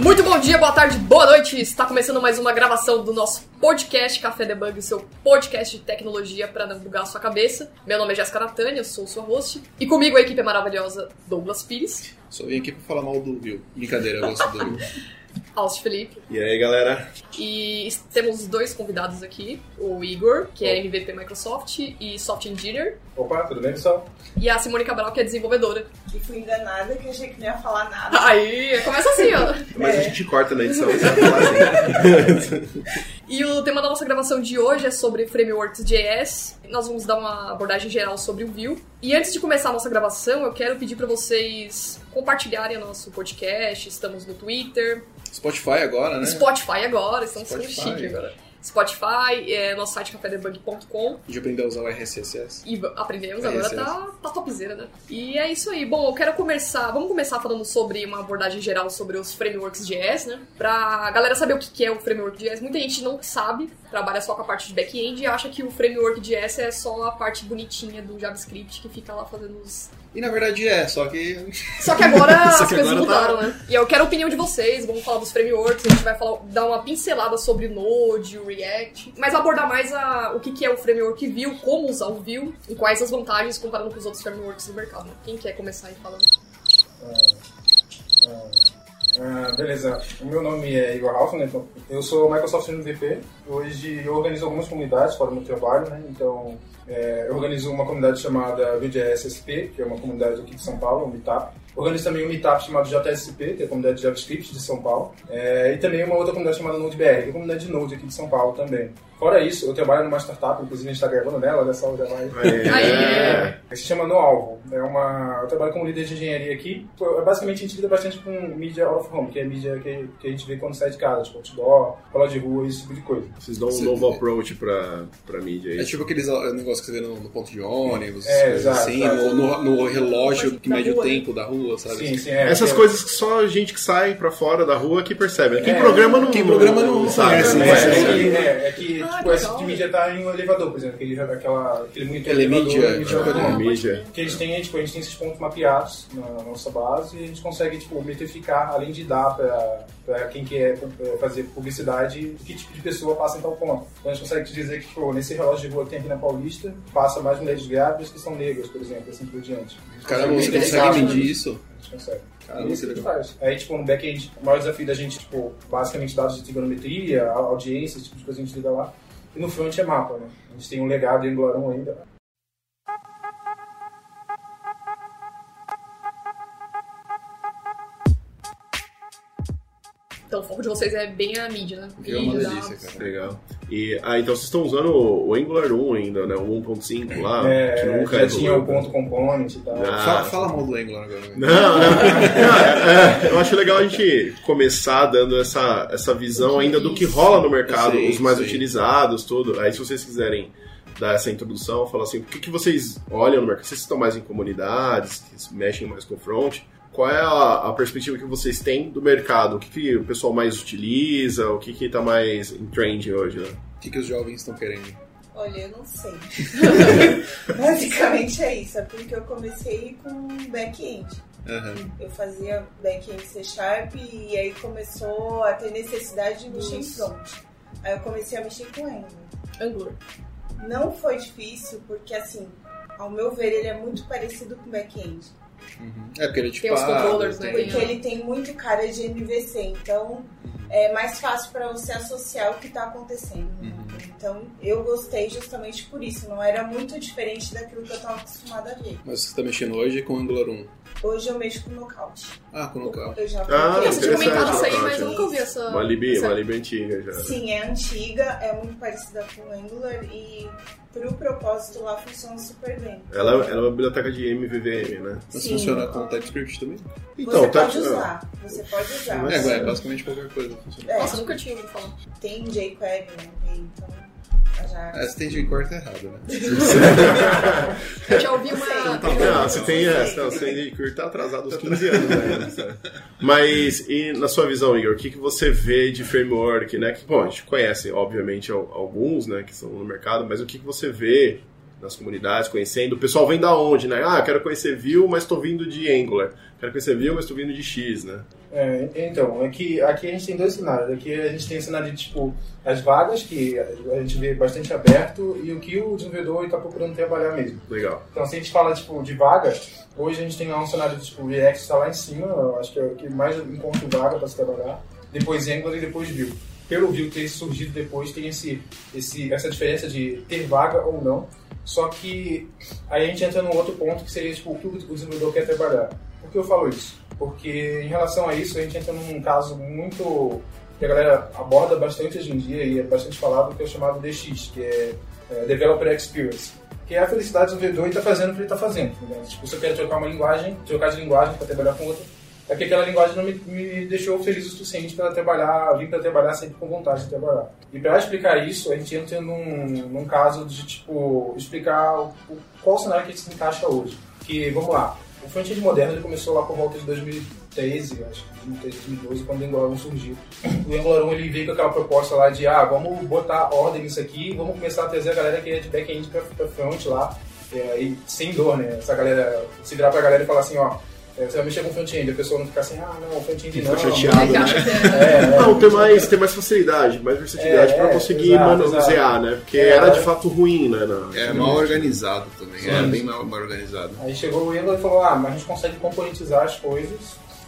Muito bom dia, boa tarde, boa noite! Está começando mais uma gravação do nosso podcast Café Debug, o seu podcast de tecnologia para não bugar a sua cabeça. Meu nome é Jéssica Natânia, eu sou sua host. E comigo a equipe é maravilhosa Douglas Pires, Só vim aqui pra falar mal do Will. Brincadeira, eu gosto do Will. Alcio Felipe. E aí, galera? E temos dois convidados aqui, o Igor, que é MVP Microsoft e Soft Engineer, Opa, tudo bem, pessoal? e a Simone Cabral, que é desenvolvedora. E fui enganada que achei que não ia falar nada. Aí, começa assim, ó. Mas É. a gente corta na edição, você vai falar assim. E o tema da nossa gravação de hoje é sobre frameworks JS. Nós vamos dar uma abordagem geral sobre o Vue. E antes de começar a nossa gravação, eu quero pedir para vocês compartilharem o nosso podcast. Estamos no Twitter, Spotify agora, né? Spotify agora, estamos ficando Spotify. chique agora. Spotify, é, nosso site cafedebug.com A gente aprendeu a usar o RSS. e aprendemos, É, agora tá, tá topzera, né? E é isso aí. Bom, eu quero começar. Vamos começar falando sobre uma abordagem geral sobre os frameworks JS, né? Pra galera saber o que que é o framework JS. Muita gente não sabe, trabalha só com a parte de back-end e acha que o framework JS é só a parte bonitinha do JavaScript que fica lá fazendo os. E na verdade é, só que. Só que agora Só as que coisas agora tá- mudaram, né? E eu quero a opinião de vocês, vamos falar dos frameworks, a gente vai falar, dar uma pincelada sobre o Node, o React, mas abordar mais a, o que, que é o framework Vue, como usar o Vue e quais as vantagens comparando com os outros frameworks do mercado. né? Quem quer começar aí falando? Ah, beleza, o meu nome é Igor Hoffman, então eu sou Microsoft MVP. Hoje eu organizo algumas comunidades fora do meu trabalho, né? Então é, eu organizo uma comunidade chamada VJS SP, que é uma comunidade aqui de São Paulo, um Meetup. Organizo também um Meetup chamado JSP, que é a comunidade de JavaScript de São Paulo. É, e também uma outra comunidade chamada NodeBR, que é a comunidade de Node aqui de São Paulo também. Fora isso, eu trabalho numa startup, inclusive a gente está gravando nela, olha só, já vai. Aí. Que se chama No Alvo. É uma, eu trabalho como líder de engenharia aqui. Pô, Basicamente, a gente lida bastante com mídia out of home, que é mídia que, que a gente vê quando sai de casa, tipo outdoor, fala de rua, esse tipo de coisa. Vocês dão um Sim. novo approach pra, pra mídia aí. É tipo aqueles ó, negócios que você vê no, no ponto de ônibus, É, coisas exato, assim, exato. no, no- no relógio que mede o né? tempo da rua, sabe? Sim, sim, é. Essas é- coisas que só a gente que sai pra fora da rua que percebe. Quem É, programa não quem programa não sabe. conhece, né? né? É, é, é, é que Ah, tipo, de mídia tá em um elevador, por exemplo, aquele, aquela, aquele monitor Telemídia, elevador, mídia é. É, mídia. que a gente tem, é, tipo, a gente tem esses pontos mapeados na nossa base e a gente consegue, tipo, metrificar, além de dar pra, pra quem quer eh, fazer publicidade, que tipo de pessoa passa em tal ponto. Então a gente consegue te dizer que, tipo, nesse relógio de rua que tem aqui na Paulista, passa mais mulheres grávidas que são negras, por exemplo, assim por diante. Caramba, você consegue medir isso? A gente consegue. Caramba, isso que que a gente legal. faz. Aí, tipo, no back-end, o maior desafio da gente, tipo, basicamente dados de trigonometria, audiência, esse tipo de coisa a gente lida lá. E no front é mapa, né? A gente tem um legado em Angular 1 ainda. Então o foco de vocês é bem a mídia, né? Que é uma Mídia, delícia, dados. cara. Legal. E, ah, então vocês estão usando o, Angular 1 ainda, né? O 1.5 lá, que É, nunca já é tinha o ponto component e tal. Ah. Fala, fala mal do Angular agora. né? Não, não. Não, é, é, eu acho legal a gente começar dando essa, essa visão ainda do que rola no mercado, Sim, os mais sim. utilizados, tudo. Aí se vocês quiserem dar essa introdução, falar assim, o que, que vocês olham no mercado? Vocês estão mais em comunidades, que se mexem mais com front? Qual é a, a perspectiva que vocês têm do mercado? O que, que o pessoal mais utiliza? O que que tá mais em trend hoje, né? O que, que os jovens estão querendo? Olha, eu não sei. Basicamente é isso. É porque eu comecei com back-end. Aham. Eu fazia back-end C Sharp e aí começou a ter necessidade de mexer em front. Aí eu comecei a mexer com Angular. Angular. Não foi difícil porque, assim, ao meu ver, ele é muito parecido com back-end. Uhum. É porque ele tipo. Tem os controllers, né? Porque ele tem muito cara de MVC, então é mais fácil para você associar o que está acontecendo. né? Então eu gostei justamente por isso, não era muito diferente daquilo que eu estava acostumada a ver. Mas você tá mexendo hoje com o Angular 1. Hoje eu mexo com Knockout. Ah, com o local. Eu já Ah. Eu tinha comentado isso aí, mas eu nunca ouvi essa. Uma lib, essa- uma lib antiga já. Sim, é antiga, é muito parecida com o Angular e pro propósito lá funciona super bem. Ela, ela é uma biblioteca de MVVM, né? Mas Sim. funciona com TypeScript também? Então, você tá- pode usar, você pode usar. É, é basicamente qualquer coisa. Funciona. É, Nossa, eu nunca tinha ouvido falar. tem jQuery, né? Então já. É, você tem de quarto errado, né? Eu já ouvi Não uma. Não, você tem essa, não, você tem que tá atrasado uns 15 anos ainda. sabe? Mas, e na sua visão, Igor, o que, que você vê de framework, né? Que, bom, a gente conhece, obviamente, al- alguns, né, que estão no mercado, mas o que, que você vê nas comunidades, conhecendo. O pessoal vem da onde, né? Ah, quero conhecer Vue, mas estou vindo de Angular. Quero conhecer Vue, mas estou vindo de X, né? É, então, aqui, aqui a gente tem dois cenários. Aqui a gente tem o cenário de, tipo, as vagas, que a gente vê bastante aberto, e o que o desenvolvedor está procurando trabalhar mesmo. Legal. Então, se a gente fala, tipo, de vaga, hoje a gente tem lá um cenário de, tipo, React está lá em cima, eu acho que é o que mais encontra vaga para se trabalhar, depois Angular e depois Vue. Pelo Vue ter surgido depois, tem esse, esse, essa diferença de ter vaga ou não, só que aí a gente entra num outro ponto que seria, tipo, o que o desenvolvedor quer trabalhar. Por que eu falo isso? Porque em relação a isso, a gente entra num caso muito que a galera aborda bastante hoje em dia e é bastante falado, que é o chamado DX, que é, é Developer Experience. Que é a felicidade do desenvolvedor e está fazendo o que ele está fazendo. Né? Tipo, se eu quero trocar uma linguagem, trocar de linguagem para trabalhar com outra, é que aquela linguagem não me, me deixou feliz o suficiente para trabalhar, vir para trabalhar sempre com vontade de trabalhar. E para explicar isso, a gente entra num, num caso de, tipo, explicar o, qual cenário que a gente se encaixa hoje. Que, vamos lá, o front-end moderno ele começou lá por volta de 2013, acho que 2013, 2012, quando o Angular 1 surgiu. O Angular 1 ele veio com aquela proposta lá de, ah, vamos botar ordem nisso aqui, vamos começar a trazer a galera que é de back-end para front lá, é, e sem dor, né? Essa galera, se virar para a galera e falar assim, ó, você vai mexer com front-end, a pessoa não fica assim, ah, não, front-end não. Fica chateado, É, né? é- É, é, Não, ter mais, ter mais facilidade, mais versatilidade É, para é, conseguir exato, manusear, né? Porque É, era é. de fato ruim, né? na- É mal organizado também. É Sim. bem mal, mal organizado. Aí chegou o Angular e falou, ah, mas a gente consegue componentizar as coisas,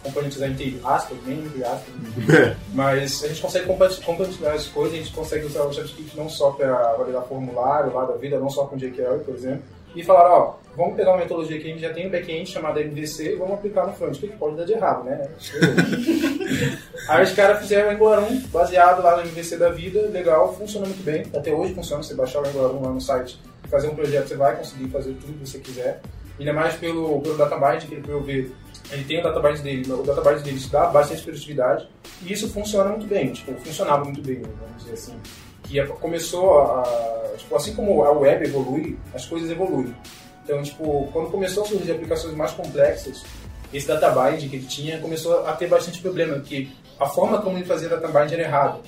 componentizar entre aspas, bem entre aspas, mas a gente consegue componentizar as coisas, a gente consegue usar o JavaScript não só para validar formulário lá da vida, não só com jQuery, por exemplo, e falaram, ó, vamos pegar uma metodologia que a gente já tem no back-end chamada MVC e vamos aplicar no front. O que que pode dar de errado, né? Aí os caras fizeram o Angular 1 baseado lá no MVC da vida, legal, funciona muito bem. Até hoje funciona, você baixar o Angular 1 lá no site fazer um projeto, você vai conseguir fazer tudo que você quiser. Ainda mais pelo, pelo database, que ele, ver, ele tem o database dele, o database dele dá bastante produtividade e isso funciona muito bem, tipo, funcionava muito bem, vamos dizer assim. Que a- começou a, tipo, assim como a web evolui, as coisas evoluem. Então, tipo, quando começou a surgir aplicações mais complexas, esse databind que ele tinha começou a ter bastante problema, porque a forma como ele fazia databind era errada.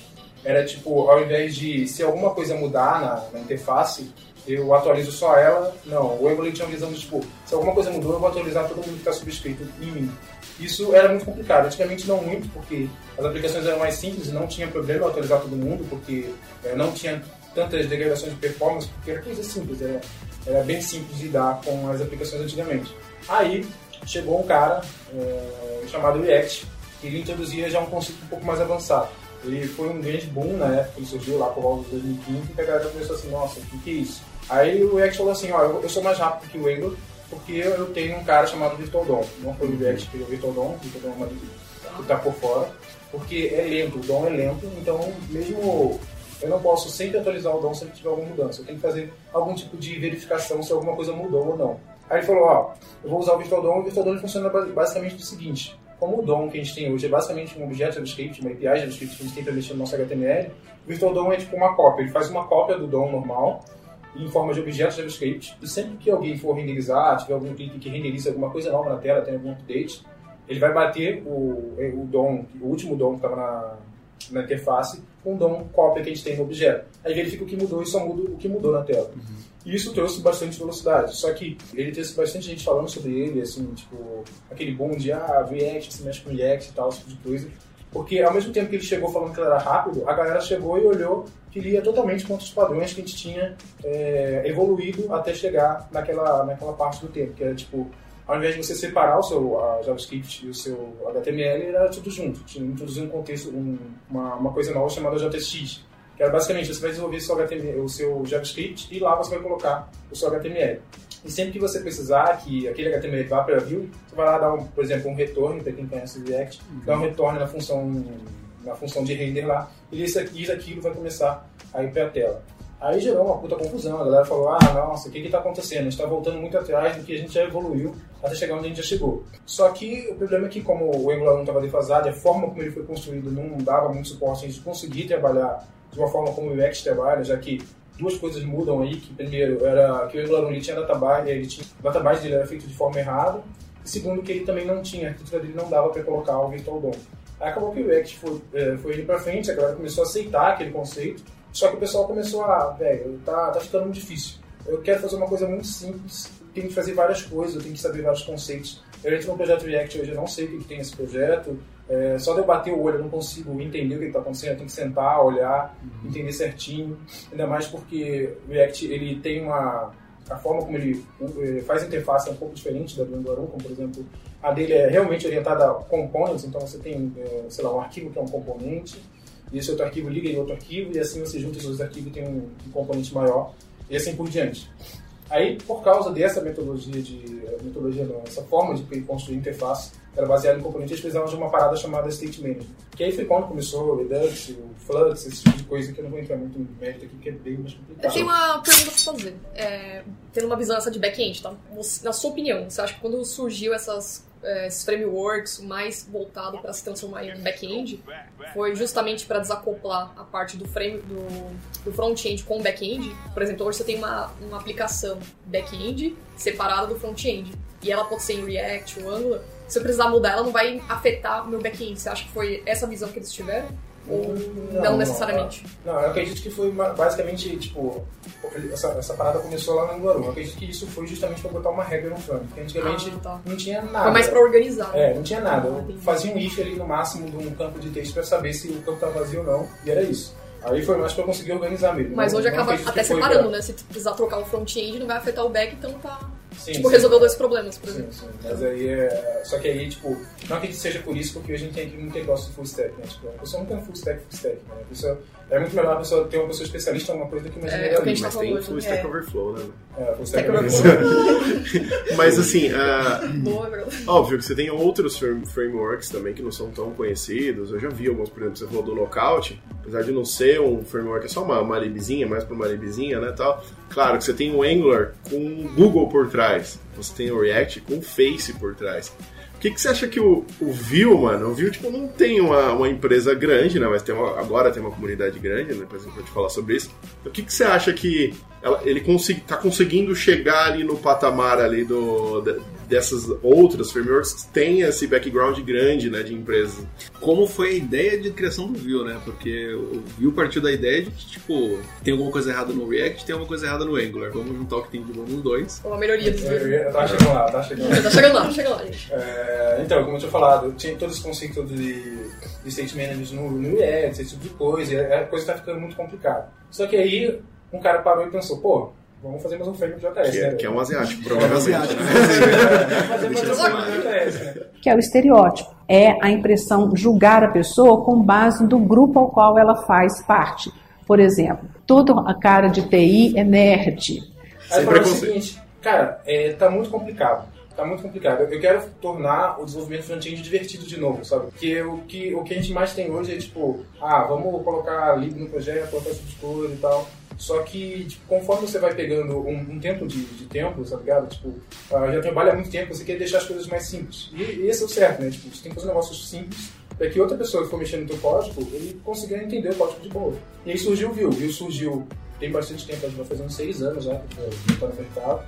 Era tipo, ao invés de se alguma coisa mudar na, na interface, eu atualizo só ela. Não, o Angular tinha uma visão de tipo, se alguma coisa mudou, eu vou atualizar todo mundo que está subscrito em mim. Isso era muito complicado. Antigamente não muito, porque as aplicações eram mais simples e não tinha problema atualizar todo mundo, porque eh, não tinha tantas degradações de performance, porque era coisa simples, era, era bem simples lidar com as aplicações antigamente. Aí chegou um cara eh, chamado React, que ele introduzia já um conceito um pouco mais avançado. Ele foi um grande boom na época, ele surgiu lá por volta de 2015, e a galera começou assim, nossa, o que, que é isso? Aí o React falou assim, ó, eu sou mais rápido que o Angular, porque eu tenho um cara chamado Virtual DOM. Não foi o React que criou o Virtual DOM, Virtual DOM é uma que está por fora, porque é lento, o DOM é lento, então mesmo eu não posso sempre atualizar o DOM se ele tiver alguma mudança. Eu tenho que fazer algum tipo de verificação se alguma coisa mudou ou não. Aí ele falou, ó, eu vou usar o Virtual DOM, o Virtual DOM funciona ba- basicamente do seguinte, como o DOM que a gente tem hoje é basicamente um objeto JavaScript, uma API JavaScript que a gente tem para mexer no nosso HTML, o Virtual DOM é tipo uma cópia, ele faz uma cópia do DOM normal, em forma de objeto JavaScript, e sempre que alguém for renderizar, tiver algum cliente que renderize alguma coisa nova na tela, tem algum update, ele vai bater o, o DOM, o último DOM que estava na, na interface, com o DOM cópia que a gente tem no objeto. Aí verifica o que mudou e só muda o que mudou na tela. E isso trouxe bastante velocidade. Só que ele trouxe bastante gente falando sobre ele, assim, tipo, aquele boom de ah, React, se mexe com React e tal, esse tipo de coisa. Porque ao mesmo tempo que ele chegou falando que ele era rápido, a galera chegou e olhou que ele ia totalmente contra os padrões que a gente tinha é, evoluído até chegar naquela, naquela parte do tempo, que era tipo, ao invés de você separar o seu JavaScript e o seu HTML, era tudo junto. Tinha introduzido um contexto, um, uma, uma coisa nova chamada JSX, que era basicamente você vai desenvolver seu, HTML, o seu JavaScript e lá você vai colocar o seu HTML. E sempre que você precisar que aquele HTML vá para a view, você vai lá dar, um, por exemplo, um retorno, para quem conhece o React, dá um retorno na função, na função de render lá, e isso, aqui, isso aquilo vai começar a ir para a tela. Aí gerou uma puta confusão, a galera falou, ah, nossa, o que está acontecendo? A gente está voltando muito atrás do que a gente já evoluiu até chegar onde a gente já chegou. Só que o problema é que como o Angular 1 estava defasado, a forma como ele foi construído não dava muito suporte a gente conseguir trabalhar de uma forma como o React trabalha, já que duas coisas mudam aí, que primeiro era que o 1 ele tinha database, ele tinha, database dele era feito de forma errada, e segundo que ele também não tinha, a arquitetura dele não dava para colocar o Virtual DOM. Aí acabou que o React foi, eh, foi indo para frente, a galera começou a aceitar aquele conceito, só que o pessoal começou a, velho, tá, tá ficando muito difícil. eu quero fazer uma coisa muito simples, tenho que fazer várias coisas, eu tenho que saber vários conceitos. Eu entro no projeto React hoje, eu não sei o que, que tem esse projeto, é, só de eu bater o olho eu não consigo entender o que está acontecendo, eu tenho que sentar, olhar, entender certinho, ainda mais porque o React ele tem uma a forma como ele eh, faz a interface é um pouco diferente da do Angular 1, como por exemplo, a dele é realmente orientada a components, então você tem, eh, sei lá, um arquivo que é um componente, e esse outro arquivo liga em outro arquivo, e assim você junta esses dois arquivos e tem um, um componente maior, e assim por diante. Aí, por causa dessa metodologia de metodologia não, essa forma de construir interface, era baseada em componentes, precisavam de uma parada chamada State Management. Que aí foi quando começou o Redux, o Flux, esse tipo de coisa que eu não vou entrar muito em mérito aqui, porque é bem mais complicado. Eu tenho uma pergunta pra fazer. É, tendo uma visão essa de back-end, tá? Na sua opinião, você acha que quando surgiu essas, é, esses frameworks mais voltado para se transformar em back-end, foi justamente para desacoplar a parte do frame do, do front-end com o back-end? Por exemplo, hoje você tem uma, uma aplicação back-end separada do front-end e ela pode ser em React ou Angular. Se eu precisar mudar, ela não vai afetar o meu back-end. Você acha que foi essa visão que eles tiveram? Ou não, necessariamente? Não, eu acredito que foi basicamente, tipo, essa, essa parada começou lá no Angular 1. Eu acredito que isso foi justamente para botar uma regra no front, porque antigamente Ah, tá. não tinha nada. Foi mais para organizar. né? É, não tinha nada. Ah, Eu fazia um if ali no máximo de um campo de texto para saber se o campo estava vazio ou não, e era isso. Aí foi mais para conseguir organizar mesmo. Mas Não- hoje não acaba até separando, pra- né? Se tu precisar trocar o front-end, não vai afetar o back, então tá. Sim, tipo, sim. resolveu dois problemas, por Sim, exemplo. sim. Mas aí é. Só que aí, tipo, não acredito que seja por isso, porque hoje a gente tem muito negócio de full stack, né? Tipo, a pessoa não tem full stack, full stack, né? A pessoa, é muito melhor a pessoa ter uma pessoa especialista em alguma coisa do que uma É, generalista. o gente tá Mas tem full hoje, Stack É. Overflow, né? É, full stack é Mas assim, ah, é verdade. óbvio que você tem outros frame- frameworks também que não são tão conhecidos. Eu já vi alguns, por exemplo, você falou do Knockout, apesar de não ser um framework, é só uma, uma libzinha, mais para uma libzinha, né, tal. Claro que você tem o Angular com Google por trás. Você tem o React com Face por trás. Que, que você acha que o, o Vue, mano? O Vue, tipo, não tem uma, uma empresa grande, né? Mas tem uma- agora tem uma comunidade grande, né? Depois a gente pode falar sobre isso. O que, que você acha que ela- ele consegui, tá conseguindo chegar ali no patamar ali do, dessas outras frameworks que têm esse background grande, né, de empresa? Como foi a ideia de criação do Vue, né? Porque o Vue partiu da ideia de que, tipo, tem alguma coisa errada no React, tem alguma coisa errada no Angular. Vamos juntar o que tem de bom nos dois. Uma melhoria dos Eu, dois. eu, tá chegando lá, tá chegando lá. Tá chegando lá, tá chegando lá, gente. É, então, como eu tinha falado, eu tinha todo esse conceito de, de state managers no, no React, esse tipo de coisa, e a a coisa tá ficando muito complicada. Só que aí, um cara parou e pensou, pô, vamos fazer mais um framework de JS, Que né? é, que é um asiático, provavelmente. asiático. né? Vamos fazer mais um de JS, né? que é o estereótipo. É a impressão julgar a pessoa com base do grupo ao qual ela faz parte. Por exemplo, toda a cara de TI é nerd. Aí falou o seguinte, cara, é, tá muito complicado. Tá muito complicado. Eu quero tornar o desenvolvimento front-end divertido de novo, sabe? Porque o que, o que a gente mais tem hoje é tipo, ah, vamos colocar lib no projeto, colocar coisa e tal. Só que, tipo, conforme você vai pegando um, um tempo de, de tempo, tá ligado? Tipo, ah, já trabalha há muito tempo, você quer deixar as coisas mais simples. E, e esse é o certo, né? Tipo, você tem que fazer negócios simples para que outra pessoa que for mexendo no teu código, ele consiga entender o código de boa. E aí surgiu o Vue. Vue surgiu tem bastante tempo, a gente vai uns seis anos já que está no mercado.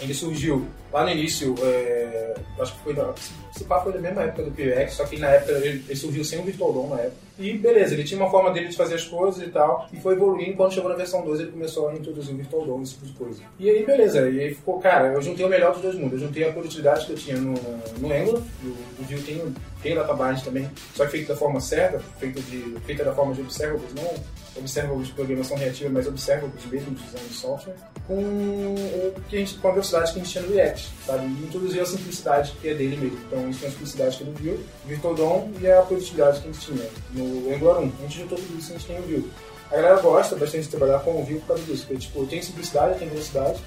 Ele surgiu lá no início, é, acho que foi da, se pá, foi da mesma época do PX, só que na época ele, ele surgiu sem o Virtual na época. E beleza, ele tinha uma forma dele de fazer as coisas e tal, e foi evoluindo. Quando chegou na versão 2, ele começou a introduzir o Virtual DOM, esse tipo de coisa. E aí, beleza, e aí ficou, cara, eu juntei o melhor dos dois mundos. Eu juntei a produtividade que eu tinha no, no Angular, o, o Vue tem, tem database também, só que feito da forma certa, feita, de, feita da forma de observables, não observables de programação reativa, mas observables mesmo de design de software, com, o que a gente, com a velocidade que a gente tinha no React, sabe? E introduziu a simplicidade que é dele mesmo. Então, isso tem a simplicidade que ele viu, Virtual DOM e a produtividade que a gente tinha no Angular 1. A gente juntou tudo isso e a gente tem o Vue. A galera gosta bastante de trabalhar com o Vue por causa disso, porque tipo, tem simplicidade, tem velocidade,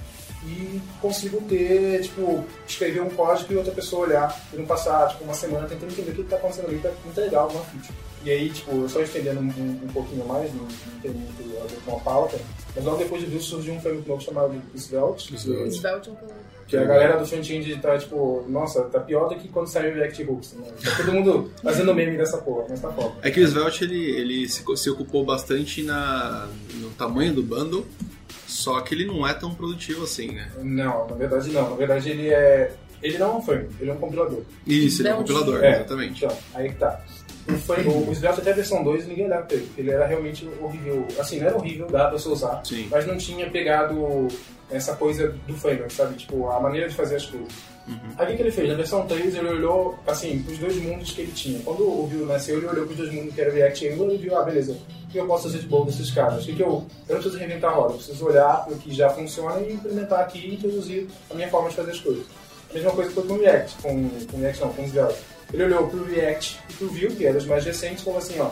e consigo ter, tipo, escrever um código e outra pessoa olhar e não passar, tipo, uma semana tentando entender o que está acontecendo ali para entregar alguma feature. E aí, tipo, só estendendo um, um, um pouquinho mais, não, não tem muito a ver com a pauta, mas logo depois de Vue surgiu um framework novo chamado Svelte, Svelte é um que a galera do front-end tá, tipo, nossa, tá pior do que quando saiu o React Hooks, né? Tá todo mundo fazendo meme dessa porra, mas tá foda. É que o Svelte ele, ele se, se ocupou bastante na, no tamanho do bundle, só que ele não é tão produtivo assim, né? Não, na verdade não. Na verdade ele é... Ele não é um framework, ele é um compilador. Isso, ele é um Svelte. compilador, É. exatamente. Então, aí que tá. O, frame, o Svelte até a versão 2 ninguém olhava pra ele, porque ele era realmente horrível. Assim, não era horrível, dava pra você usar, Sim. mas não tinha pegado essa coisa do framework, sabe? Tipo, a maneira de fazer as coisas. Aí o que ele fez? Na versão 3 ele olhou, assim, pros dois mundos que ele tinha. Quando o Vue nasceu, ele olhou pros dois mundos que era React e Angular e viu, ah, beleza, o que eu posso fazer de bom desses caras? O que que eu... Eu não preciso reinventar a roda, eu preciso olhar pro que já funciona e implementar aqui e introduzir a minha forma de fazer as coisas. A mesma coisa foi com o React, com, com o React não, com o Svelte. Ele olhou pro React e pro Vue, que eram os mais recentes, e falou assim, ó,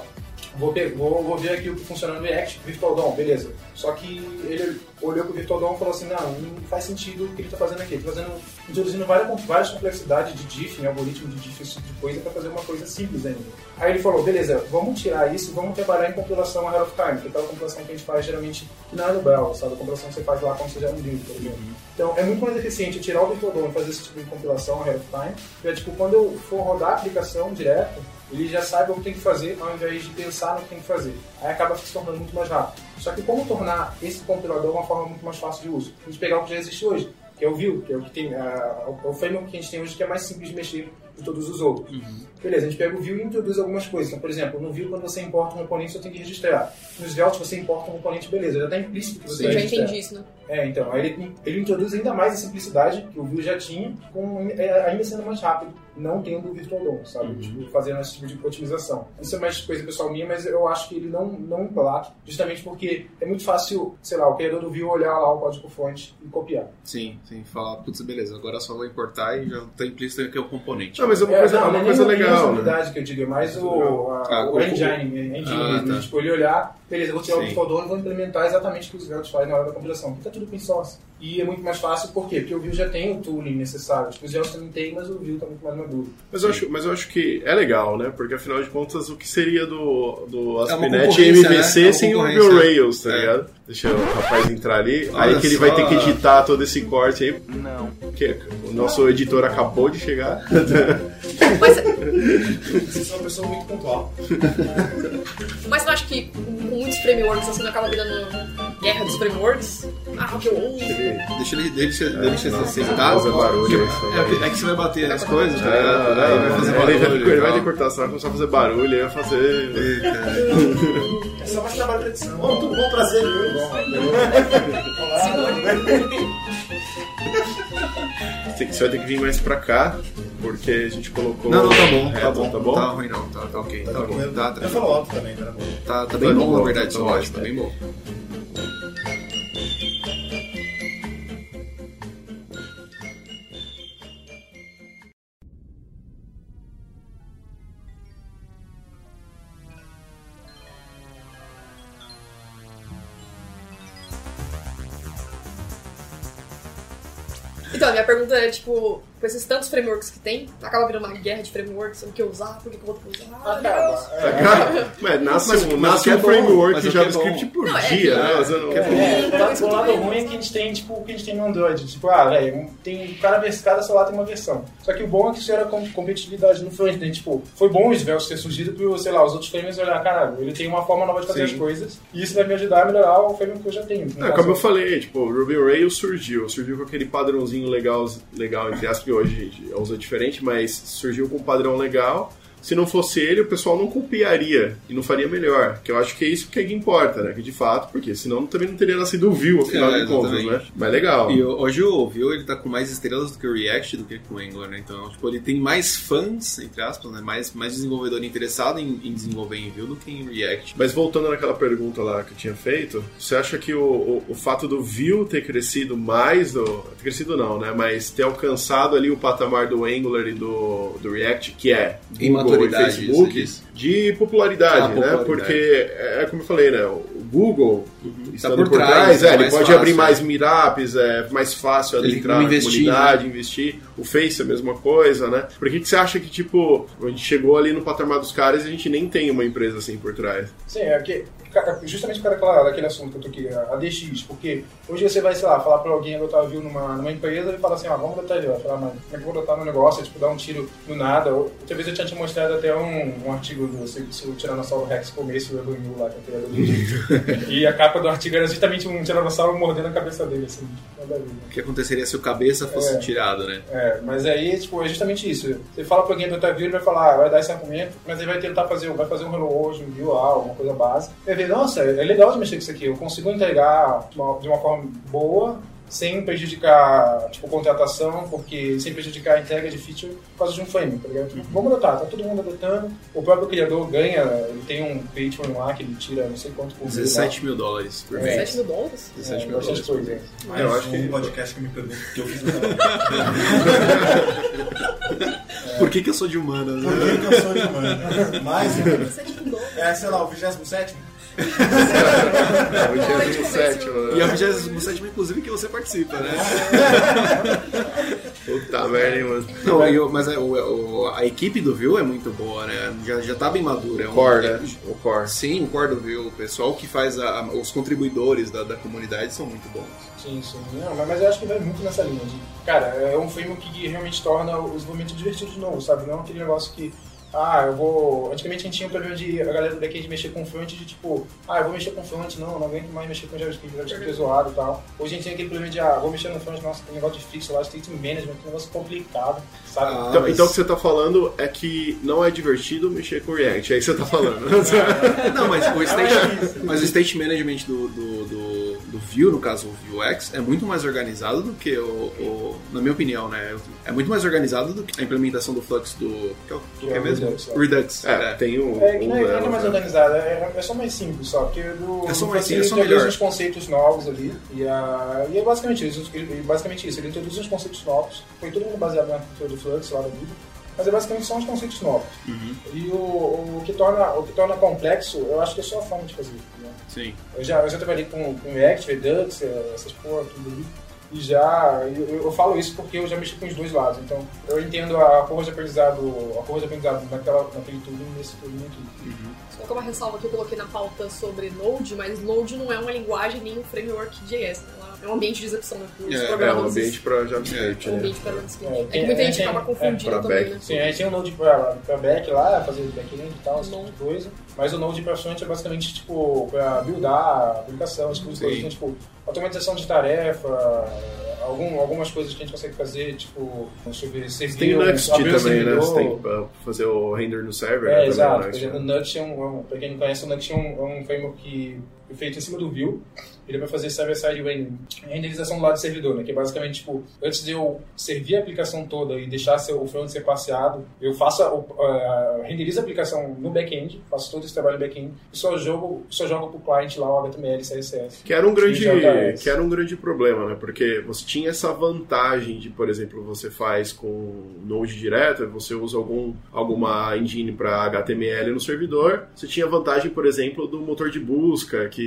vou, vou, vou ver aqui o que funciona no React, Virtual DOM, beleza. Só que ele olhou pro Virtual DOM e falou assim, não, não faz sentido o que ele está fazendo aqui. Ele tá fazendo, introduzindo várias, várias complexidades de diff, né, algoritmo de diff, esse tipo de coisa, para fazer uma coisa simples ainda. Aí ele falou, beleza, vamos tirar isso, vamos trabalhar em compilação ahead of time, que é aquela compilação que a gente faz geralmente não é no browser, sabe? A compilação que você faz lá quando você já não build, por exemplo. Então é muito mais eficiente tirar o Virtual DOM e fazer esse tipo de compilação ahead of time, porque tipo, quando eu for rodar a aplicação direto, ele já sabe o que tem que fazer ao invés de pensar no que tem que fazer. Aí acaba se tornando muito mais rápido. Só que como tornar esse compilador uma forma muito mais fácil de uso? Gente pegar o que já existe hoje, que é o Vue, que é o que tem, o framework que a gente tem hoje que é mais simples de mexer de todos os outros. Beleza, a gente pega o Vue e introduz algumas coisas. Então, por exemplo, no Vue, quando você importa um componente, você tem que registrar. No Svelte, você importa um componente, beleza, já está implícito que você Eu vai já registrar. entendi isso, né? É, então, aí ele, ele introduz ainda mais a simplicidade que o Vue já tinha, com, é, ainda sendo mais rápido, não tendo o Virtual DOM, sabe? Tipo, fazendo esse tipo de otimização. Isso é mais coisa pessoal minha, mas eu acho que ele não, não emplaca, justamente porque é muito fácil, sei lá, o criador do Vue olhar lá o código-fonte e copiar. Sim, sim. Falar, putz, beleza, agora só vou importar e já tá implícito que é o componente. Não, mas é uma É, coisa, não, é uma coisa a legal, né? usabilidade que eu digo, é mais o, a, Ah, o engine, engine Ah, mesmo. tá. Tipo, ele olhar, beleza, eu vou tirar o Sim. Virtual DOM e vou implementar exatamente o que o Svelte faz na hora da compilação. Porque tá tudo open source. E é muito mais fácil, por quê? Porque o Vue já tem o tooling necessário. Tipo, o Svelte também tem, mas o Vue tá muito mais maduro. Mas eu, acho, mas eu acho que é legal, né? Porque afinal de contas, o que seria do, do É ASP.NET concorrência, MVC né? É sem o. Vue Rails, tá É. ligado? Deixa o rapaz entrar ali. Olha aí que ele vai só. ter que editar todo esse corte aí. Não. Que o nosso editor acabou de chegar. Mas, Você é uma pessoa muito pontual. mas eu acho que com muitos frameworks assim acaba virando guerra dos frameworks. Ah, o que eu uso. Deixa ele, deixa, deixa ele sentar. fazer barulho, é, é que você vai bater nas coisas, tá É, ligado? não, Aí vai fazer ele barulho. vai, ele vai tal. ter que cortar, senão vai começar a fazer barulho, aí vai fazer. É só mais trabalho de edição. Bom, tudo bom, prazer. Que- Você vai ter que vir mais pra cá, porque a gente colocou. Não, não, tá bom. É, tá bom, tá bom? Tá ruim não, tá, tá ok. Tá, bom. Tá, tá, Eu falo alto também, tá bom. tá, tá bem Tá bom, bom, na verdade, tá acho, tá bem bom. Então, minha pergunta é, tipo, com esses tantos frameworks que tem, acaba virando uma guerra de frameworks, o que eu usar, por que eu vou usar. Ah, Deus. Mas nasce, Mas- um, nasce é um bom, framework de é JavaScript por Não, é dia, que- né? Não- É, É, o lado- o ruim é que a gente tem, tipo, o que a gente tem no Android. Tipo, ah, velho, tem cada, vers- cada celular tem uma versão. Só que o bom é que isso era com- competitividade no front, né? Tipo, foi bom o Svelte ter surgido pro, sei lá, os outros frameworks olhar, caralho, ele tem uma forma nova de fazer Sim. as coisas, e isso vai me ajudar a melhorar o framework que eu já tenho. É, como eu falei, tipo, o Ruby Rails surgiu. Surgiu com aquele padrãozinho legal, legal entre aspas, que hoje a gente usa diferente, mas surgiu com um padrão legal. Se não fosse ele, o pessoal não copiaria e não faria melhor. Que eu acho que é isso que, é que importa, né? Que de fato, porque senão também não teria nascido o Vue, afinal É, de contas, né? Mas legal. E hoje o Vue ele tá com mais estrelas do que o React do que com o Angular, né? Então, tipo, ele tem mais fãs, entre aspas, né? Mais, mais desenvolvedor interessado em, em desenvolver em Vue do que em React. Mas voltando naquela pergunta lá que eu tinha feito, você acha que o, o, o fato do Vue ter crescido mais, do, ter crescido não, né? Mas ter alcançado ali o patamar do Angular e do, do React, que é Em Google e maturidade, Facebook, disse. De popularidade, Ah, né? popularidade. Porque, é como eu falei, né? O Google, estando Tá por por, trás, trás, é é, ele pode fácil, abrir é. mais meetups, é mais fácil Ele entrar na investir, comunidade, investir. O Face é a mesma coisa, né? Por que, que você acha que, tipo, a gente chegou ali no patamar dos caras e a gente nem tem uma empresa assim por trás? Sim, é que justamente por causa daquele assunto que eu tô aqui, a DX, porque hoje você vai, sei lá, falar pra alguém adotar view numa, numa empresa e falar assim, ah, vamos adotar view. Vai falar, mas como é que eu vou adotar no negócio? É, tipo, dar um tiro no nada. Ou- Outra vez eu tinha te mostrado até um, um artigo do se, se o Tiranossauro Rex comesse o Evanil lá, que é o criador do. E a capa do artigo era justamente um Tiranossauro mordendo a cabeça dele, assim, nada a ver. né? O que aconteceria se o cabeça fosse É. tirado, né? É, mas aí, tipo, é justamente isso. Você fala pra alguém adotar view, ele vai falar, ah, vai dar esse argumento, mas ele vai tentar fazer, vai fazer um hello hoje, um view alguma coisa básica. Ele vai ver, nossa, é legal de mexer com isso aqui, eu consigo entregar uma, de uma forma boa, sem prejudicar, tipo, contratação, porque sem prejudicar a entrega de feature por causa de um frame, tá ligado? Tipo, Vamos adotar, tá todo mundo adotando. O próprio criador ganha, ele tem um Patreon lá que ele tira não sei quanto por view lá. 17 mil dólares por mês. 7 mil dólares? 17 É, mil bastante dólares por mês. É, eu Mais acho um que- podcast que me pergunta o que eu fiz no Por que, que eu sou de humanas? Por né? que, que eu sou de humano? Mais um. 7 mil dólares. É, sei lá, o 27 É, o Gente, 27, começo- E a né? 27 inclusive, que você participa, né? Puta merda, hein, mano. Não, e o- mas é, o- o- a equipe do View é muito boa, né? Já, já tá bem madura. É um- Core, né? O core. Sim, o core do View. O pessoal que faz a- a- os contribuidores da, da comunidade são muito bons. Sim, sim. Não, mas, eu acho que vai muito nessa linha. De, cara, é um filme que realmente torna o desenvolvimento divertido de novo, sabe? Não aquele negócio que. Ah, eu vou. Antigamente a gente tinha um problema de a galera do backend mexer com front de tipo, ah, eu vou mexer com front, não, não aguento mais mexer com JavaScript, JavaScript é zoado e tal. Hoje a gente tem aquele problema de, ah, vou mexer no front, nossa, tem negócio difícil lá, state management, tem um negócio complicado, sabe? Ah, Então, mas- então o que você tá falando é que não é divertido mexer com React, é isso que você tá falando. Não, mas o state, mas o state management do, do, do Vue, no caso o Vuex, é muito mais organizado do que o, o- Na minha opinião, né? É muito mais organizado do que a implementação do Flux do. Que é, do que é mesmo? Redux, é. Redux. É, tem o. É, que o não é, não é mais né? organizado, é, é só mais simples só, porque do, É só mais Flux simples, é só ele introduz melhor. uns conceitos novos ali, e, a, e é basicamente isso, ele- basicamente isso, ele introduz uns conceitos novos, foi todo mundo baseado na arquitetura do Flux lá da vida, mas é basicamente são os conceitos novos. Uhum. E o, o, que torna, o que torna complexo, eu acho que é só a forma de fazer. Né? Sim. Eu, já, eu já trabalhei com, com React, Redux, eh, essas porra, tudo ali. E já, eu, eu falo isso porque eu já mexi com os dois lados. Então, eu entendo a curva de aprendizado, a curva de aprendizado naquela, naquele tudo nesse tudo aqui. Só colocar uma ressalva que eu coloquei na pauta sobre Node, mas Node não é uma linguagem nem um framework JS, né? Ela É um ambiente de execução né, para os É, é um É um programadores. ambiente pra JavaScript, É um né? ambiente para JavaScript. É, É, tem- que muita é, gente tem- acaba é, confundindo pra também, back. né? Sim, a gente tem o Node pra back lá, fazer back-end e tal, esse tipo de coisa. Mas o Node pra front é basicamente, tipo, pra buildar a aplicação, esse tipo de Sim. coisa. Então, tipo, automatização de tarefa, algum, algumas coisas que a gente consegue fazer, tipo, deixa eu ver, servir Tem o um também, né? servidor. Você tem pra fazer o render no server. né, É, também, exato. o Por exemplo, o Nuxt é um, é um- pra quem não conhece, o Nuxt é um, é um framework que feito em cima do Vue. Ele vai fazer server-side rendering, renderização do lado do servidor, né? Que é basicamente, tipo, antes de eu servir a aplicação toda e deixar o front ser passeado, eu faço a, a- renderizo a aplicação no back-end, faço todo esse trabalho back-end e só jogo, só jogo pro cliente lá o HTML, CSS. Que era um grande, JS. que era um grande problema, né? Porque você tinha essa vantagem de, por exemplo, você faz com Node direto, você usa algum, alguma engine para HTML no servidor. Você tinha vantagem, por exemplo, do motor de busca que,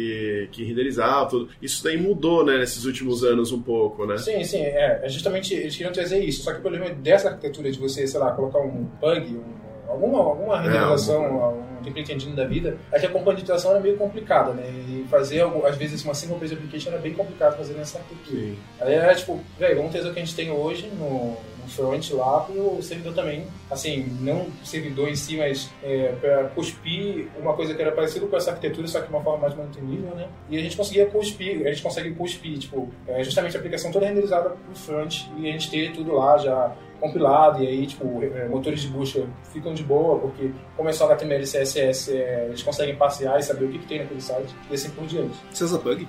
que renderizava tudo. Isso daí mudou, né, nesses últimos anos um pouco, né? Sim, sim, é. É justamente eles queriam trazer isso. Só que o problema dessa arquitetura de você, sei lá, colocar um bug, um, alguma, alguma renderização, um template engine da vida, é que a componentização era meio complicada, né? E fazer, às vezes, uma single page application era bem complicado fazer nessa arquitetura. Sim. Aí era tipo, velho, vamos trazer o que a gente tem hoje no, no front lá pro servidor também. Assim, não o servidor em si, mas é, para cuspir uma coisa que era parecida com essa arquitetura, só que de uma forma mais mantenível, né? E a gente conseguia cuspir, a gente consegue cuspir, tipo, é, justamente a aplicação toda renderizada pro front e a gente ter tudo lá já compilado e aí, tipo, é, motores de busca ficam de boa, porque como é só HTML e CSS, é, eles conseguem passear e saber o que, que tem naquele site e assim por diante. Você usa bug?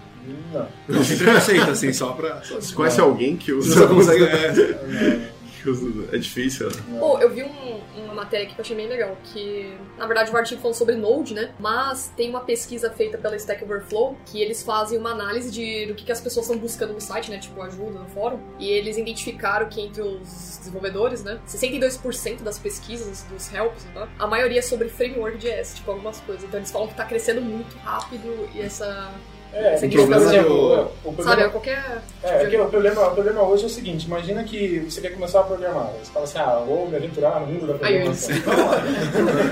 Não. Não, sem preconceito, assim, só pra. Só conhece alguém que usa, só consegue. é. Que usa- É difícil, né? Pô, eu vi um- uma matéria aqui que eu achei bem legal, que na verdade o artigo falando sobre Node, né? Mas tem uma pesquisa feita pela Stack Overflow que eles fazem uma análise de, do que, que as pessoas estão buscando no site, né? Tipo, ajuda no fórum. E eles identificaram que entre os desenvolvedores, né? 62% das pesquisas, dos helps, né? A maioria é sobre framework JS, tipo, algumas coisas. Então eles falam que tá crescendo muito rápido e essa. É, é o problema do- o problema, Sabe, qualquer. é, é o, problema, o problema hoje é o seguinte, imagina que você quer começar a programar, você fala assim, ah, vou me aventurar no mundo da Aí, programação. Vamos lá.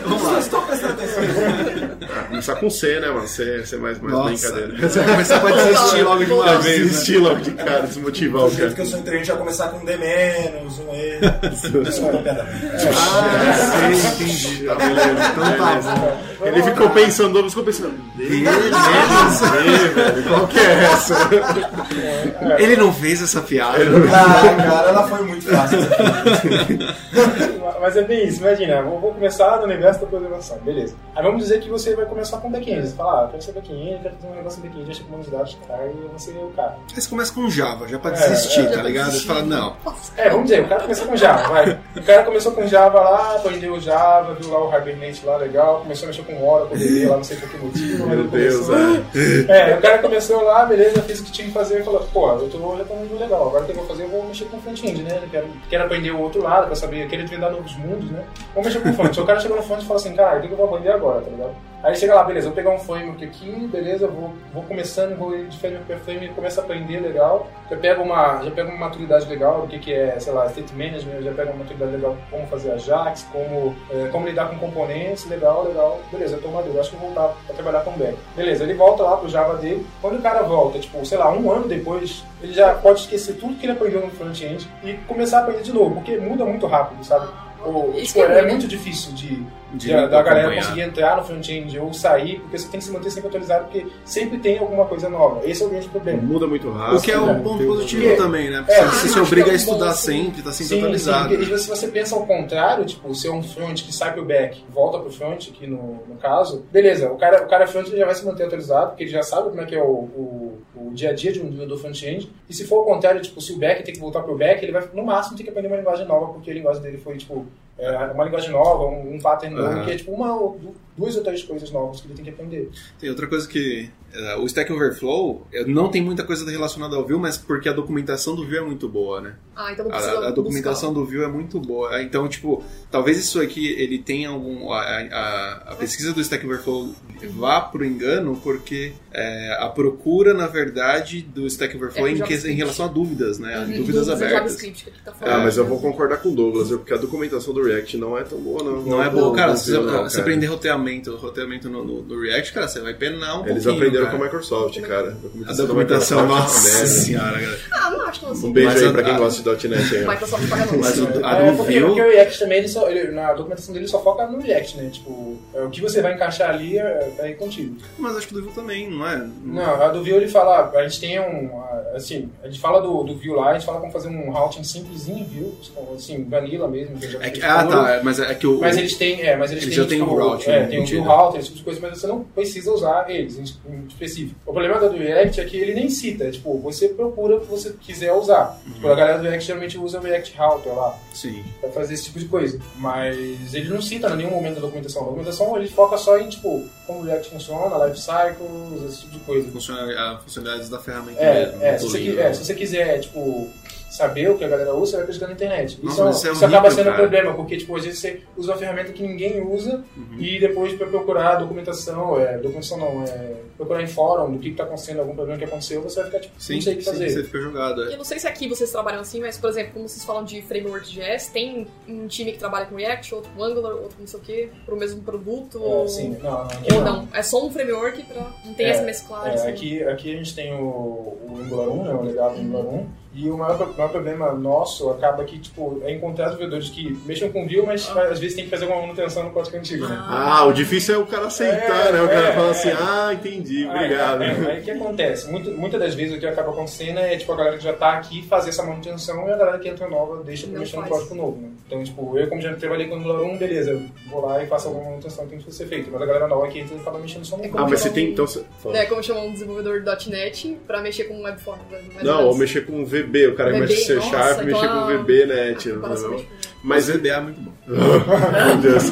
Vamos lá. Estou prestando atenção. Ah, começar com C, né, mano? C, C mais, mais Nossa, brincadeira. você vai começar a desistir logo de uma vez, né? Desistir logo de cara, desmotivar o jeito que cara. eu sou inteligente, já começar com D menos, um E. É qualquer Ah, sei, entendi. Tá, beleza. Então tá bom. Ele ficou pensando, ele ficou pensando. Beleza. velho, qual que é essa? Ele não fez essa piada. Ah, cara, ela foi muito fácil. Mas é bem isso, imagina, vou, vou começar no universo da programação, beleza. Aí vamos dizer que você vai começar com back-end. Você fala, ah, quero ser back-end, quero fazer um negócio em back-end, acha que de dados, cara, e eu vou ser o cara. Aí você começa com Java, já pra É, desistir, é, tá ligado? Você fala, não. É, vamos dizer, o cara começou com Java, vai. O cara começou com Java lá, aprendeu Java, viu lá o Hibernate lá, legal, começou a mexer com Oracle, DB lá, não sei por que motivo. Meu Deus, começou- é. É, o cara começou lá, beleza, fez o que tinha que fazer e falou, pô, eu tô já indo legal, agora o que eu vou fazer? Eu vou mexer com front-end, né? Eu quero, quero aprender o outro lado pra saber, querer desvendar novos mundos, né? Vou mexer front. o cara chega no front e fala assim, cara, o que eu vou aprender agora, tá ligado? Aí chega lá, beleza, vou pegar um framework aqui, beleza, vou, vou começando, vou ir de framework para framework, começo a aprender legal, já pego uma, já pego uma maturidade legal do que, que é, sei lá, state management, já pego uma maturidade legal como fazer Ajax, como, é, como lidar com componentes, legal, legal, beleza, eu tô maduro, acho que vou voltar para trabalhar com back. Beleza, ele volta lá pro Java dele, quando o cara volta, tipo, sei lá, um ano depois, ele já pode esquecer tudo que ele aprendeu no front-end e começar a aprender de novo, porque muda muito rápido, sabe? Ou, tipo, é é, muito difícil de, De de- da galera conseguir entrar no front-end ou sair, porque você tem que se manter sempre atualizado, porque sempre tem alguma coisa nova. Esse é o grande problema. Muda muito rápido. O que é né? um ponto Tem- positivo Porque- também, né? É, Você sim, se acho obriga é a um bom, estudar sim. sempre, tá sempre Sim, sim, atualizado. porque, e se você pensa ao contrário, tipo, ser um front que sai pro back, volta pro front aqui no, no caso, beleza, o cara, o cara front ele já vai se manter atualizado, porque ele já sabe como é que é o, o, o dia a dia de um desenvolvedor front-end, e se for o contrário, tipo, se o back tem que voltar pro back, ele vai, no máximo, ter que aprender uma linguagem nova, porque a linguagem dele foi, tipo, é, uma linguagem nova, um, um pattern novo, Aham. que é, tipo, uma duas ou três coisas novas que ele tem que aprender. Tem outra coisa que. eh, o Stack Overflow eh, não tem muita coisa relacionada ao Vue, mas porque a documentação do Vue é muito boa, né? Ah, então não precisa A, a documentação do Vue é muito boa. Então, tipo, talvez isso aqui ele tenha algum. A, a- a pesquisa do Stack Overflow vá pro engano, porque eh, a procura, na verdade, do Stack Overflow É é, em, que- em relação a dúvidas, né? Uhum, dúvidas do abertas. Tá falando. Ah, mas eu vou concordar com o Douglas, porque a documentação do React não é tão boa, não. Não é boa, cara. Não, você, não, você aprender roteamento, roteamento no, no- no React, cara, você vai penar um Eles pouquinho, aprenderam cara. com a Microsoft, cara. A documentação, documentação, Microsoft nossa é uma merda. senhora, cara. Ah, não acho tão assim. Um beijo Mas aí a- pra quem a- gosta de .NET aí. Microsoft paga não. Mas o, a É, porque, porque o React também, ele só, ele- na documentação dele só foca no React, né? Tipo, é, o que você vai encaixar ali é, é aí contigo. Mas acho que do Vue também, não é? Não, a do Vue ele fala, a gente tem um, a- assim, a gente fala do, do Vue lá, a gente fala como fazer um routing simplesinho em Vue, assim, vanilla mesmo. que já É que- ah, tá. é, Mas é que o. Mas eles têm, é, mas eles, Eles têm, já têm tipo, um routing é, tem um. Vue router, esse tipo de coisa, mas você não precisa usar eles em, específico. O problema da do React é que ele nem cita, é, tipo, você procura o que você quiser usar. Uhum. Tipo, a galera do React geralmente usa o React Router lá. Sim. pra fazer esse tipo de coisa. Mas ele não cita em nenhum momento da documentação. A documentação ele foca só em, tipo, como o React funciona, life cycles, esse tipo de coisa. Funciona, a funcionalidades da ferramenta É, mesmo. é, não se, você, é, se você quiser, tipo, saber o que a galera usa, você vai pesquisar na internet. Não, Isso, mas isso é isso horrível, acaba sendo um cara. problema, porque, tipo, às vezes você usa uma ferramenta que ninguém usa Uhum. e depois pra procurar documentação, é, documentação não, é, procurar em fórum do que, que tá acontecendo, algum problema que aconteceu, você vai ficar, tipo, Sim, não sei o que sim, fazer. você fica jogado. é. Eu não sei se aqui vocês trabalham assim, mas, por exemplo, como vocês falam de framework JS, tem um time que trabalha com React, outro com Angular, outro com não sei o quê, pro mesmo produto, É, ou... sim, não, aqui ou não. É só um framework pra... Não tem É, essa mesclar, É, assim. aqui, aqui a gente tem o, o Angular 1, né, o legado do Angular 1, e o maior, maior problema nosso acaba que, tipo, é encontrar desenvolvedores que mexam com Vue, mas às vezes tem que fazer alguma manutenção no código antigo, né? Ah, o difícil é o cara aceitar, É, né? O cara é, fala é. assim, ah, entendi, Ah, obrigado. É, é, aí o que acontece? Muito, muitas das vezes o que acaba acontecendo é tipo a galera que já tá aqui fazer essa manutenção e a galera que entra nova deixa pra mexer no código novo, né? Então, tipo, eu como já trabalhei com Angular 1, beleza, vou lá e faço alguma manutenção que tem que ser feita. Mas a galera nova que entra acaba mexendo só no É Ah, mas você tem, um- então... Você... É, como chamar um desenvolvedor .NET pra mexer com webform. ou Não, ou mexer com VB, o cara que VB, mexe C nossa, Sharp, mexer com VB, né? tipo- Mas Mas o é muito bom. Meu Deus.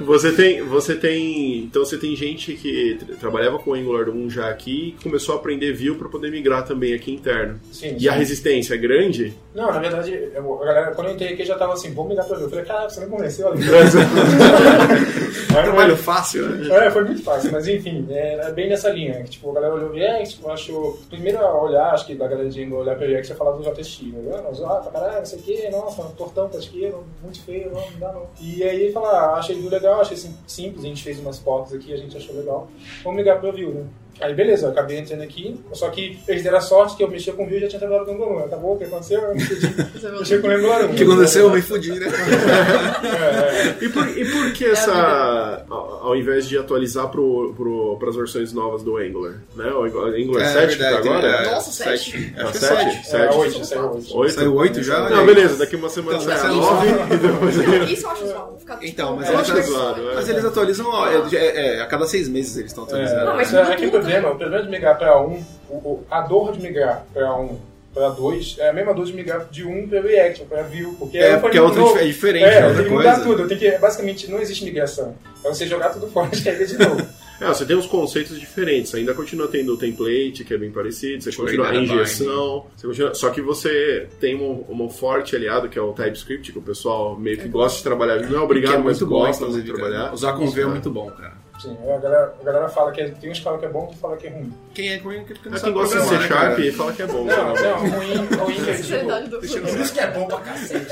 Você tem, você tem, então você tem gente que tra- trabalhava com Angular 1 já aqui e começou a aprender Vue para poder migrar também aqui interno. Sim, E a resistência é grande? Não, na verdade, eu- a galera, quando eu entrei aqui, já tava assim, vou migrar pra Vue. Eu falei, cara, você não convenceu ali. Trabalho fácil, né? É, foi muito fácil, mas enfim, é, é bem nessa linha. que, Tipo, a galera olhou o React, tipo, achou. Primeiro a olhar, acho que da galera de Angular olhar para o React, você falava do JSX, né? Ah, pra caralho, não sei o que, nossa, um tortão pra esquerda, muito feio, não, não dá não. E aí ele fala, ah, achei Vue legal, achei sim- simples, a gente fez umas fotos aqui, a gente achou legal. Vamos ligar pro Vue, né? Aí beleza, eu acabei entrando aqui, só que eles deram a sorte que eu mexia com Vue e já tinha trabalhado com Angular 1. Acabou, o que aconteceu? Eu mexi mexi com Angular 1. O que aconteceu? Eu me fudi, né? E por, e por que essa. Ao ao invés de atualizar para as versões novas do Angular? Né? O Angular Angular 7 que tá agora? é, Nossa, sete? sete. É Acho que é sete? sete. É, Sete? hoje, saiu hoje. Oito? Saiu oito já? Não, beleza, daqui uma semana Então, sai a saiu nove e depois. Isso eu acho zoado. Então, mas eles, é é. mas eles atualizam ó, é, é, é, a cada seis meses eles estão atualizando. É, Não, mas mas é, é problema, o problema de migrar para 1, o, o- a dor de migrar para 1 para 2 é a mesma dor de migrar de 1 para React, para Vue, porque É, um porque é dif- é diferente, é, é outra tem que mudar coisa. tudo, tem que, basicamente não existe migração. É você jogar tudo fora e escrever de novo. É, você tem uns conceitos diferentes. Ainda continua tendo o template, que é bem parecido. Você continua a and injeção. Você continua, só que você tem um, um forte aliado, que é o TypeScript, que o pessoal meio que gosta de trabalhar. Não é obrigado, é mas muito bom, gosta de trabalhar. Usar com V é muito bom, cara. Sim, a galera, a galera fala que é, tem uns que falam que é bom, outros falam que é ruim. Quem é ruim porque não É sabe quem gosta de C né, Sharp e fala que é bom. Não, né? não, ruim, ruim que é tipo, Seriedade do Por isso que é bom pra cacete.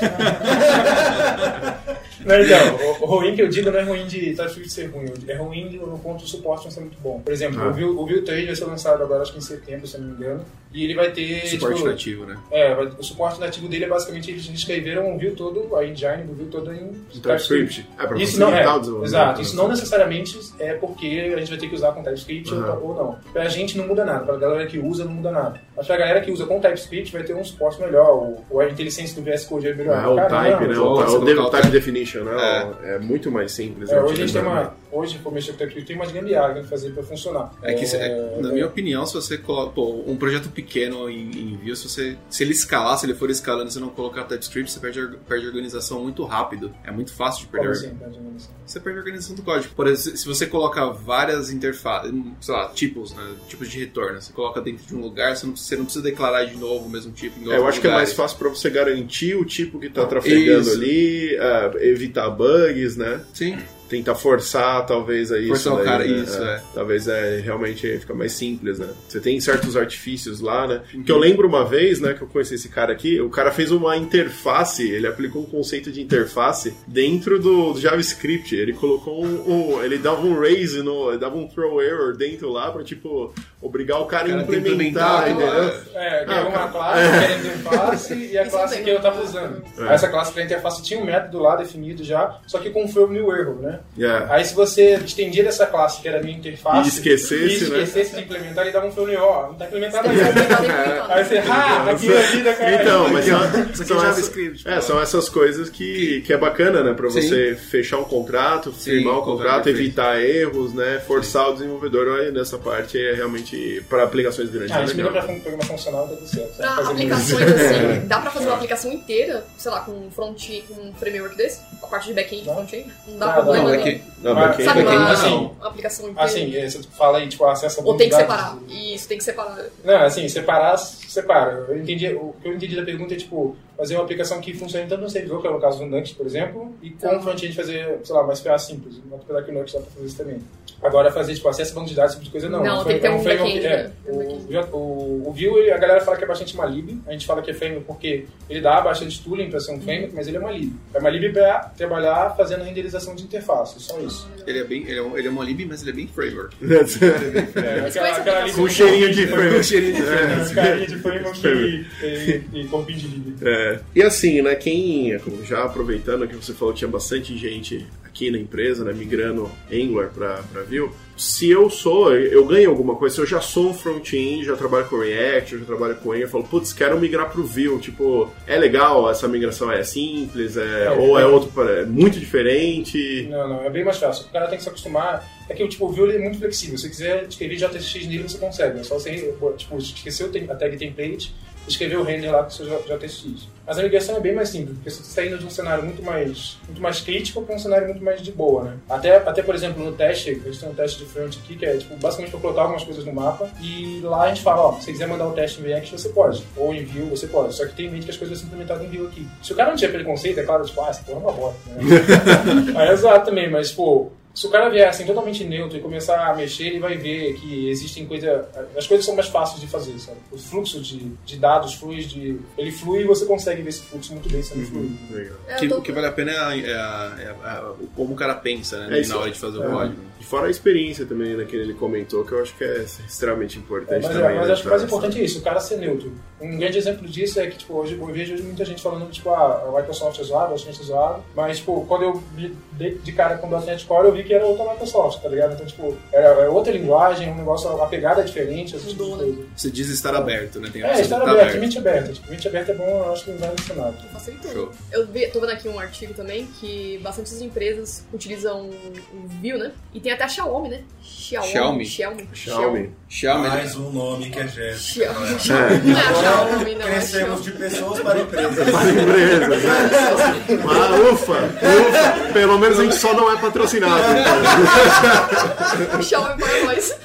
Não, então, o, o ruim que eu digo não é ruim de TypeScript ser ruim, é ruim no ponto do suporte não ser muito bom. Por exemplo, Ah. o, Vue, o Vue 3 vai ser lançado agora, acho que em setembro, se eu não me engano, e ele vai ter... Suporte tipo, nativo, né? É, vai- o suporte nativo dele é basicamente eles escreveram o Vue todo, a engine do Vue todo em Em TypeScript. É, pra Isso não é, exato, isso não necessariamente é porque a gente vai ter que usar com TypeScript Aham. ou, não. Pra gente não muda nada, pra galera que usa não muda nada. Mas pra galera que usa com TypeScript vai ter um suporte melhor, o, o a IntelliSense do VS Code é melhor. É, o Caramba, type, né? O, o colocar o type type. definition, né? É. muito mais simples. É, né, hoje a gente tem utilizar, uma. Hoje, por mexer com TypeScript, tem umas gambiarras que fazer pra funcionar. É que, é, na é, minha opinião, se você coloca pô, um projeto pequeno em, em Vue, se, você, se ele escalar, se ele for escalando e você não colocar TypeScript, você perde, perde organização muito rápido. É muito fácil de perder. como assim, dizendo assim? Você perde a organização do código. Por exemplo, se você coloca várias interfaces, sei lá, tipos, né? Tipos de retorno. Você coloca dentro de um lugar, você não, você não precisa declarar de novo o mesmo tipo em É, eu acho que é mais lugares. fácil pra você garantir o tipo que tá trafegando Isso. ali, é, evitar bugs, né? Sim. Tentar forçar, talvez, aí isso. Forçar o cara, né? isso, é. Talvez é, realmente fica mais simples, né? Você tem certos artifícios lá, né? Que eu lembro uma vez, né, que eu conheci esse cara aqui, o cara fez uma interface, ele aplicou um conceito de interface dentro do JavaScript. Ele colocou um. um- ele dava um raise, no, ele dava um throw error dentro lá pra, tipo, obrigar o cara, O cara a implementar, implementar, entendeu? É, que Ah, é uma cara. classe querendo interface e a Isso classe que eu né? tava usando. É. Essa classe para interface tinha um método lá definido já, só que com throw new error, né? Yeah. Aí se você estendia dessa classe, que era a minha interface, E esquecesse, e né? esquecesse de implementar, ele dava um throw new, ó, não tá implementado ainda. que implementar. Aí você, ah, aqui é a vida, cara. Então, mas são, aqui são é essas, JavaScript. é, são essas coisas que, que é bacana, né? Pra Sim. você fechar um contrato, firmar o colocar contrato, evitar erros, né? Forçar o desenvolvedor aí nessa parte é realmente para aplicações grandes. Ah, é pra fun- programa funcional. Pra aplicações assim, dá pra fazer uma aplicação inteira, sei lá, com um front com um framework desse? A parte de back-end e Não. front-end? Não dá Ah, problema Não, é não. Ah, back-end- Sabe back-end uma, não. uma aplicação inteira? Assim, é, você fala aí, tipo, acesso a Ou tem que separar? Isso, tem que separar. Não, assim, separar, separa. Eu entendi, o que eu entendi da pergunta é, tipo, fazer uma aplicação que funcione tanto no servidor, que é o caso do Nuxt, por exemplo, e com Tá. o front-end fazer, sei lá, uma SPA simples. Apesar que o Nuxt dá pra fazer isso também. Agora, fazer, tipo, acesso a banco de dados, esse tipo de coisa, não. Não, É tem que ter é um framework- back-end, é, né? o, o, o Vue, a galera fala que é bastante uma lib. A gente fala que é framework porque ele dá bastante tooling pra ser um framework, mas ele é uma lib. É uma lib pra trabalhar fazendo renderização de interface, só isso. Ele é, bem, ele, é um, ele é uma lib, mas ele é bem framework. É, aquela, aquela lib- Com cheirinho de framework. Com cheirinho de É, carinha de framework e corpinho de lib. É. E assim, né, quem, já aproveitando que você falou que tinha bastante gente aqui na empresa, né, migrando Angular para Vue, se eu sou, eu ganho alguma coisa, se eu já sou um front-end, já trabalho com React, já trabalho com Angular, eu falo, putz, quero migrar pro Vue, tipo, é legal, essa migração é simples, é, É, ou é é. outro, é muito diferente. Não, não, é bem mais fácil. O cara tem que se acostumar. É que tipo, o Vue ele é muito flexível. Se você quiser escrever JSX nele, você consegue. É só você tipo, tem- a tag template, escrever o render lá com o seu J- JSX. Mas a migração é bem mais simples, porque você está indo de um cenário muito mais, muito mais crítico para um cenário muito mais de boa, né? Até, até, por exemplo, no teste, a gente tem um teste de front aqui, que é tipo, basicamente para plotar algumas coisas no mapa, e lá a gente fala, ó, se você quiser mandar um teste em React, você pode. Ou em Vue, você pode. Só que tem em mente que as coisas vão ser implementadas em Vue aqui. Se o cara não tiver preconceito, é claro, tipo, ah, essa porra é uma bosta, né? é exato também, mas, pô, se o cara vier assim totalmente neutro e começar a mexer, ele vai ver que existem coisas. As coisas são mais fáceis de fazer, sabe? O fluxo de, de dados flui, de, ele flui e você consegue ver esse fluxo muito bem sendo fluido. Legal. É, Que, tô- O que vale a pena é, a- é a- é a- é como o cara pensa, né? É na hora de fazer o É. código. E fora a experiência também, né, que ele comentou, que eu acho que é extremamente É, importante mas, também. mas né, acho que o mais importante é isso, o cara ser neutro. Um grande exemplo disso é que, tipo, hoje eu vejo hoje muita gente falando, tipo, ah, a Microsoft é zoada, a Microsoft é zoada, mas, tipo, quando eu vi de, de cara com o .NET Core, eu vi que era outra Microsoft, tá ligado? Então, tipo, era, era outra linguagem, um negócio, a pegada é diferente, esse tipo de Mudou, né? coisa. Você diz estar aberto, né? Tem a É, estar de aberto, mente aberta. Tipo, mente aberta é bom, eu acho que não vai funcionar. Facilitou. Show. Eu vi, tô vendo aqui um artigo também que bastantes empresas utilizam o Vue, né? E tem até a Xiaomi, né? Xiaomi. Xiaomi. Xiaomi. Xiaomi. Xiaomi. Mais um nome que é Jéssica. Xiaomi. Não Crescemos de pessoas para empresas. Para empresas, né? Ah, ufa, ufa. Pelo menos a gente só não é patrocinado. então. Xiaomi para nós.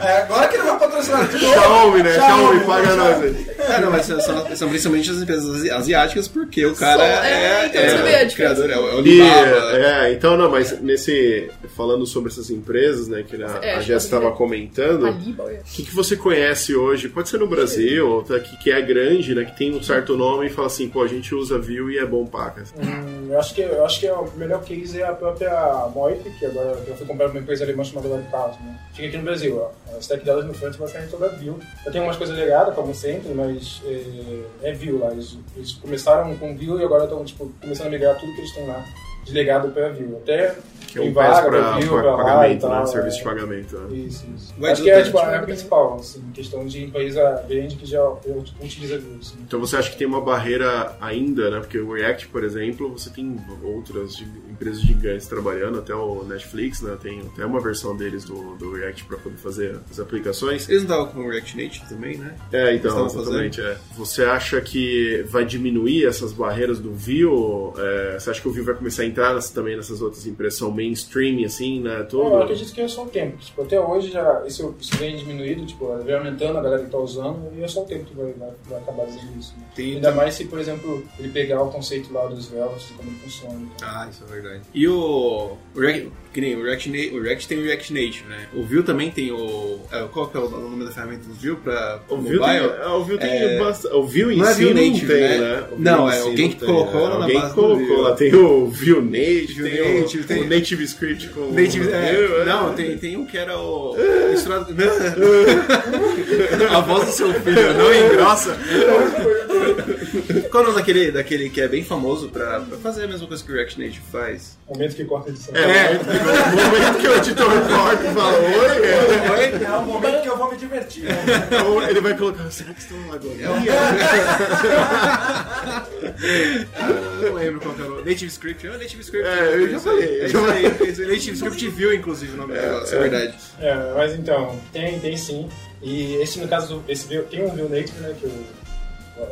É, agora que ele vai patrocinar de novo. Xiaomi, né? Xiaomi, paga nós aí. É, não, mas são, são- principalmente as empresas asi- asiáticas, porque o cara Só- é, é, então é a o criador, é o, é o E, Alibaba. é, então não, mas nesse. Falando sobre essas empresas, né, que a, É, a Jess estava comentando, o é. que, que você conhece hoje? Pode ser no Brasil, ou tá, que, que é grande, né? Que tem um certo nome e fala assim, pô, a gente usa Vue e é bom pacas. Hum, eu, acho que, eu acho que o melhor case é a própria Moip, que agora eu fui comprar uma empresa alemã chamada Webpass, né? Fica aqui no Brasil, ó. A stack delas no front basicamente toda Vue. Eu tenho umas coisas legadas, como sempre, mas é, é Vue lá. Eles, eles começaram com Vue e agora estão tipo, começando a migrar tudo que eles têm lá de legado para Vue. Até Que é um vaga pra, pra Vue, pra pra lá pagamento, tal, né? é. Serviço de pagamento. Né? Isso, isso. Vai Acho que é, tipo, é a principal, assim, questão de empresa grande que já utiliza Vue. Assim. Então você acha que tem uma barreira ainda, né? Porque o React, por exemplo, você tem outras empresas gigantes trabalhando, até o Netflix, né? Tem até uma versão deles do, do React para poder fazer as aplicações. Eles não estavam com o React Native também, né? É, então, exatamente. É. Você acha que vai diminuir essas barreiras do Vue? É, você acha que o Vue vai começar a entrar nessa- também nessas outras impressão mainstream, assim, né? Tudo? Eu acredito que é só o tempo. Tipo, até hoje já isso, isso vem diminuído, tipo, vem aumentando a galera que tá usando e é só o tempo que vai, vai, vai acabar dizendo isso. né? Tem- Ainda mais se, por exemplo, ele pegar o conceito lá dos Velvet e como ele funciona. Então. Ah, isso é verdade. E o, o React, que nem o React, o React tem o React Native, né? O Vue também tem o... é, Qual que é o nome da ferramenta do Vue pra O mobile? Tem, ah, o Vue tem É, bastante. O Vue em não é si não tem, né? né? Não, é alguém que colocou né? na Alguém base do colocou Vue. lá. Tem o Vue Native, Vue tem, Native, o, tem- o Native Script com Native, é, Vue, é. não, tem, tem um que era o. Misturado. A voz do seu filho não engrossa. Qual é o nome daquele, daquele que é bem famoso pra, pra fazer a mesma coisa que o React Native faz? Momento que corta a edição. É, o momento que o editor corta e fala, oi, É o momento que eu vou me divertir. é. Ou ele vai colocar, será que estão agora? Eu não lembro qual que é o nome. Native Script. É o Native Script. É, eu já falei, É eu isso já aí. É isso aí. Native Script View, inclusive, o nome do negócio, é verdade. É, mas então, tem, tem sim. E esse, no caso, do- esse tem um Vue Native, né, que o,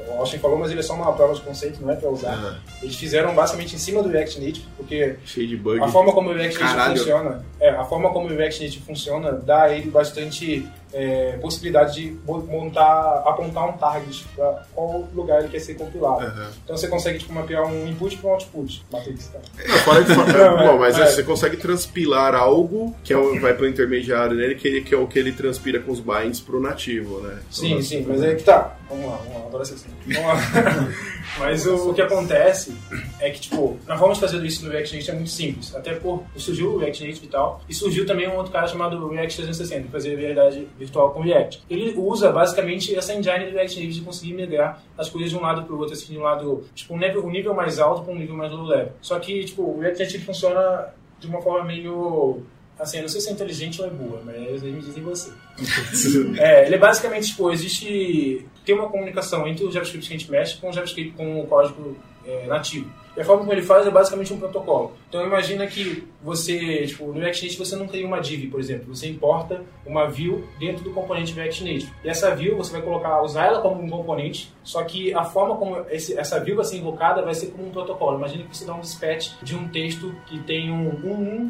o Austin falou, mas ele é só uma prova de conceito, não é pra usar. Ah. Eles fizeram basicamente em cima do React Native, porque Cheio de bug. A forma como o React Native Caralho. funciona, é, a forma como o React Native funciona dá a ele bastante é, possibilidade de mo- montar, apontar um target para qual lugar ele quer ser compilado. Aham. Então você consegue tipo, mapear um input para um output, matrix. Tá? Não, fora de fora- Não, é, Bom, mas é. você consegue transpilar algo que é o- vai pro intermediário nele, que, ele- que é o que ele transpira com os binds pro nativo, né? Sim, sim, mas é que tá. Vamos lá, vamos lá, adoro essa assim. Vamos lá. mas o, o que acontece é que, tipo, na forma de fazer isso no React Native é muito simples. Até por surgiu o React Native e tal, e surgiu também um outro cara chamado React 360, que fazia realidade virtual com React. Ele usa basicamente essa engine do React Native de conseguir migrar as coisas de um lado pro outro, assim, de um lado, tipo, um nível, um nível mais alto para um nível mais low level. Só que, tipo, o React Native funciona de uma forma meio. Assim, eu não sei se é inteligente ou é boa, mas eles me dizem você. É, ele é basicamente, tipo, existe. Tem uma comunicação entre o JavaScript que a gente mexe com o JavaScript com o código é, nativo. E a forma como ele faz é basicamente um protocolo. Então imagina que você, tipo, no React Native você não tem uma div, por exemplo. Você importa uma view dentro do componente React Native. E essa view você vai colocar, usar ela como um componente, só que a forma como esse, essa view vai ser invocada vai ser como um protocolo. Imagina que você dá um dispatch de um texto que tem um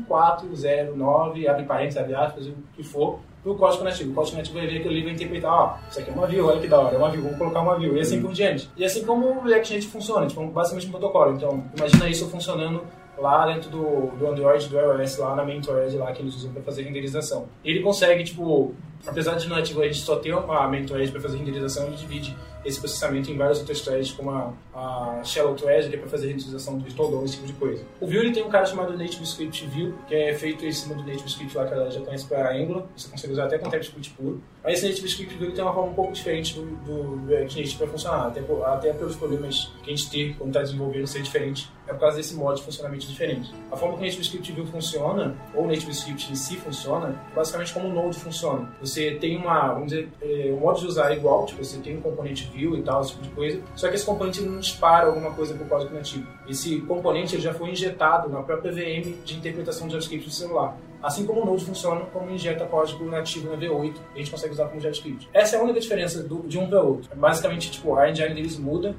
11409, abre parênteses, abre aspas, o que for, pro código nativo. O código nativo vai ver que ele vai interpretar, ó, isso aqui é uma view, olha que da hora, é uma view, vamos colocar uma view, e assim por diante. E assim como o React funciona, tipo, basicamente um protocolo. Então, imagina isso funcionando lá dentro do, do Android, do iOS, lá na MentorEd lá que eles usam para fazer renderização. Ele consegue, tipo, apesar de nativo a gente só ter uma MentorEd para fazer renderização, ele divide esse processamento em várias outras threads, como a, a Shallow Thread, que é para fazer renderização do DOM, esse tipo de coisa. O Vue ele tem um cara chamado NativeScript Vue, que é feito em cima do NativeScript lá que ela já conhece para Angular, você consegue usar até com TypeScript puro. Mas esse NativeScript Vue ele tem uma forma um pouco diferente do, do React Native para funcionar, até, até pelos problemas que a gente tem quando está desenvolvendo ser diferente, é por causa desse modo de funcionamento diferente. A forma que o NativeScript Vue funciona, ou o NativeScript em si funciona, basicamente como o Node funciona. Você tem uma, vamos dizer, é, o modo de usar é igual, tipo, você tem um componente Vue e tal, esse tipo de coisa, só que esse componente não dispara alguma coisa para o código nativo. Esse componente já foi injetado na própria VM de interpretação de JavaScript do celular. Assim como o Node funciona como injeta código nativo na V8, a gente consegue usar como JavaScript. Essa é a única diferença do, de um para outro. Basicamente, tipo, a engine deles muda,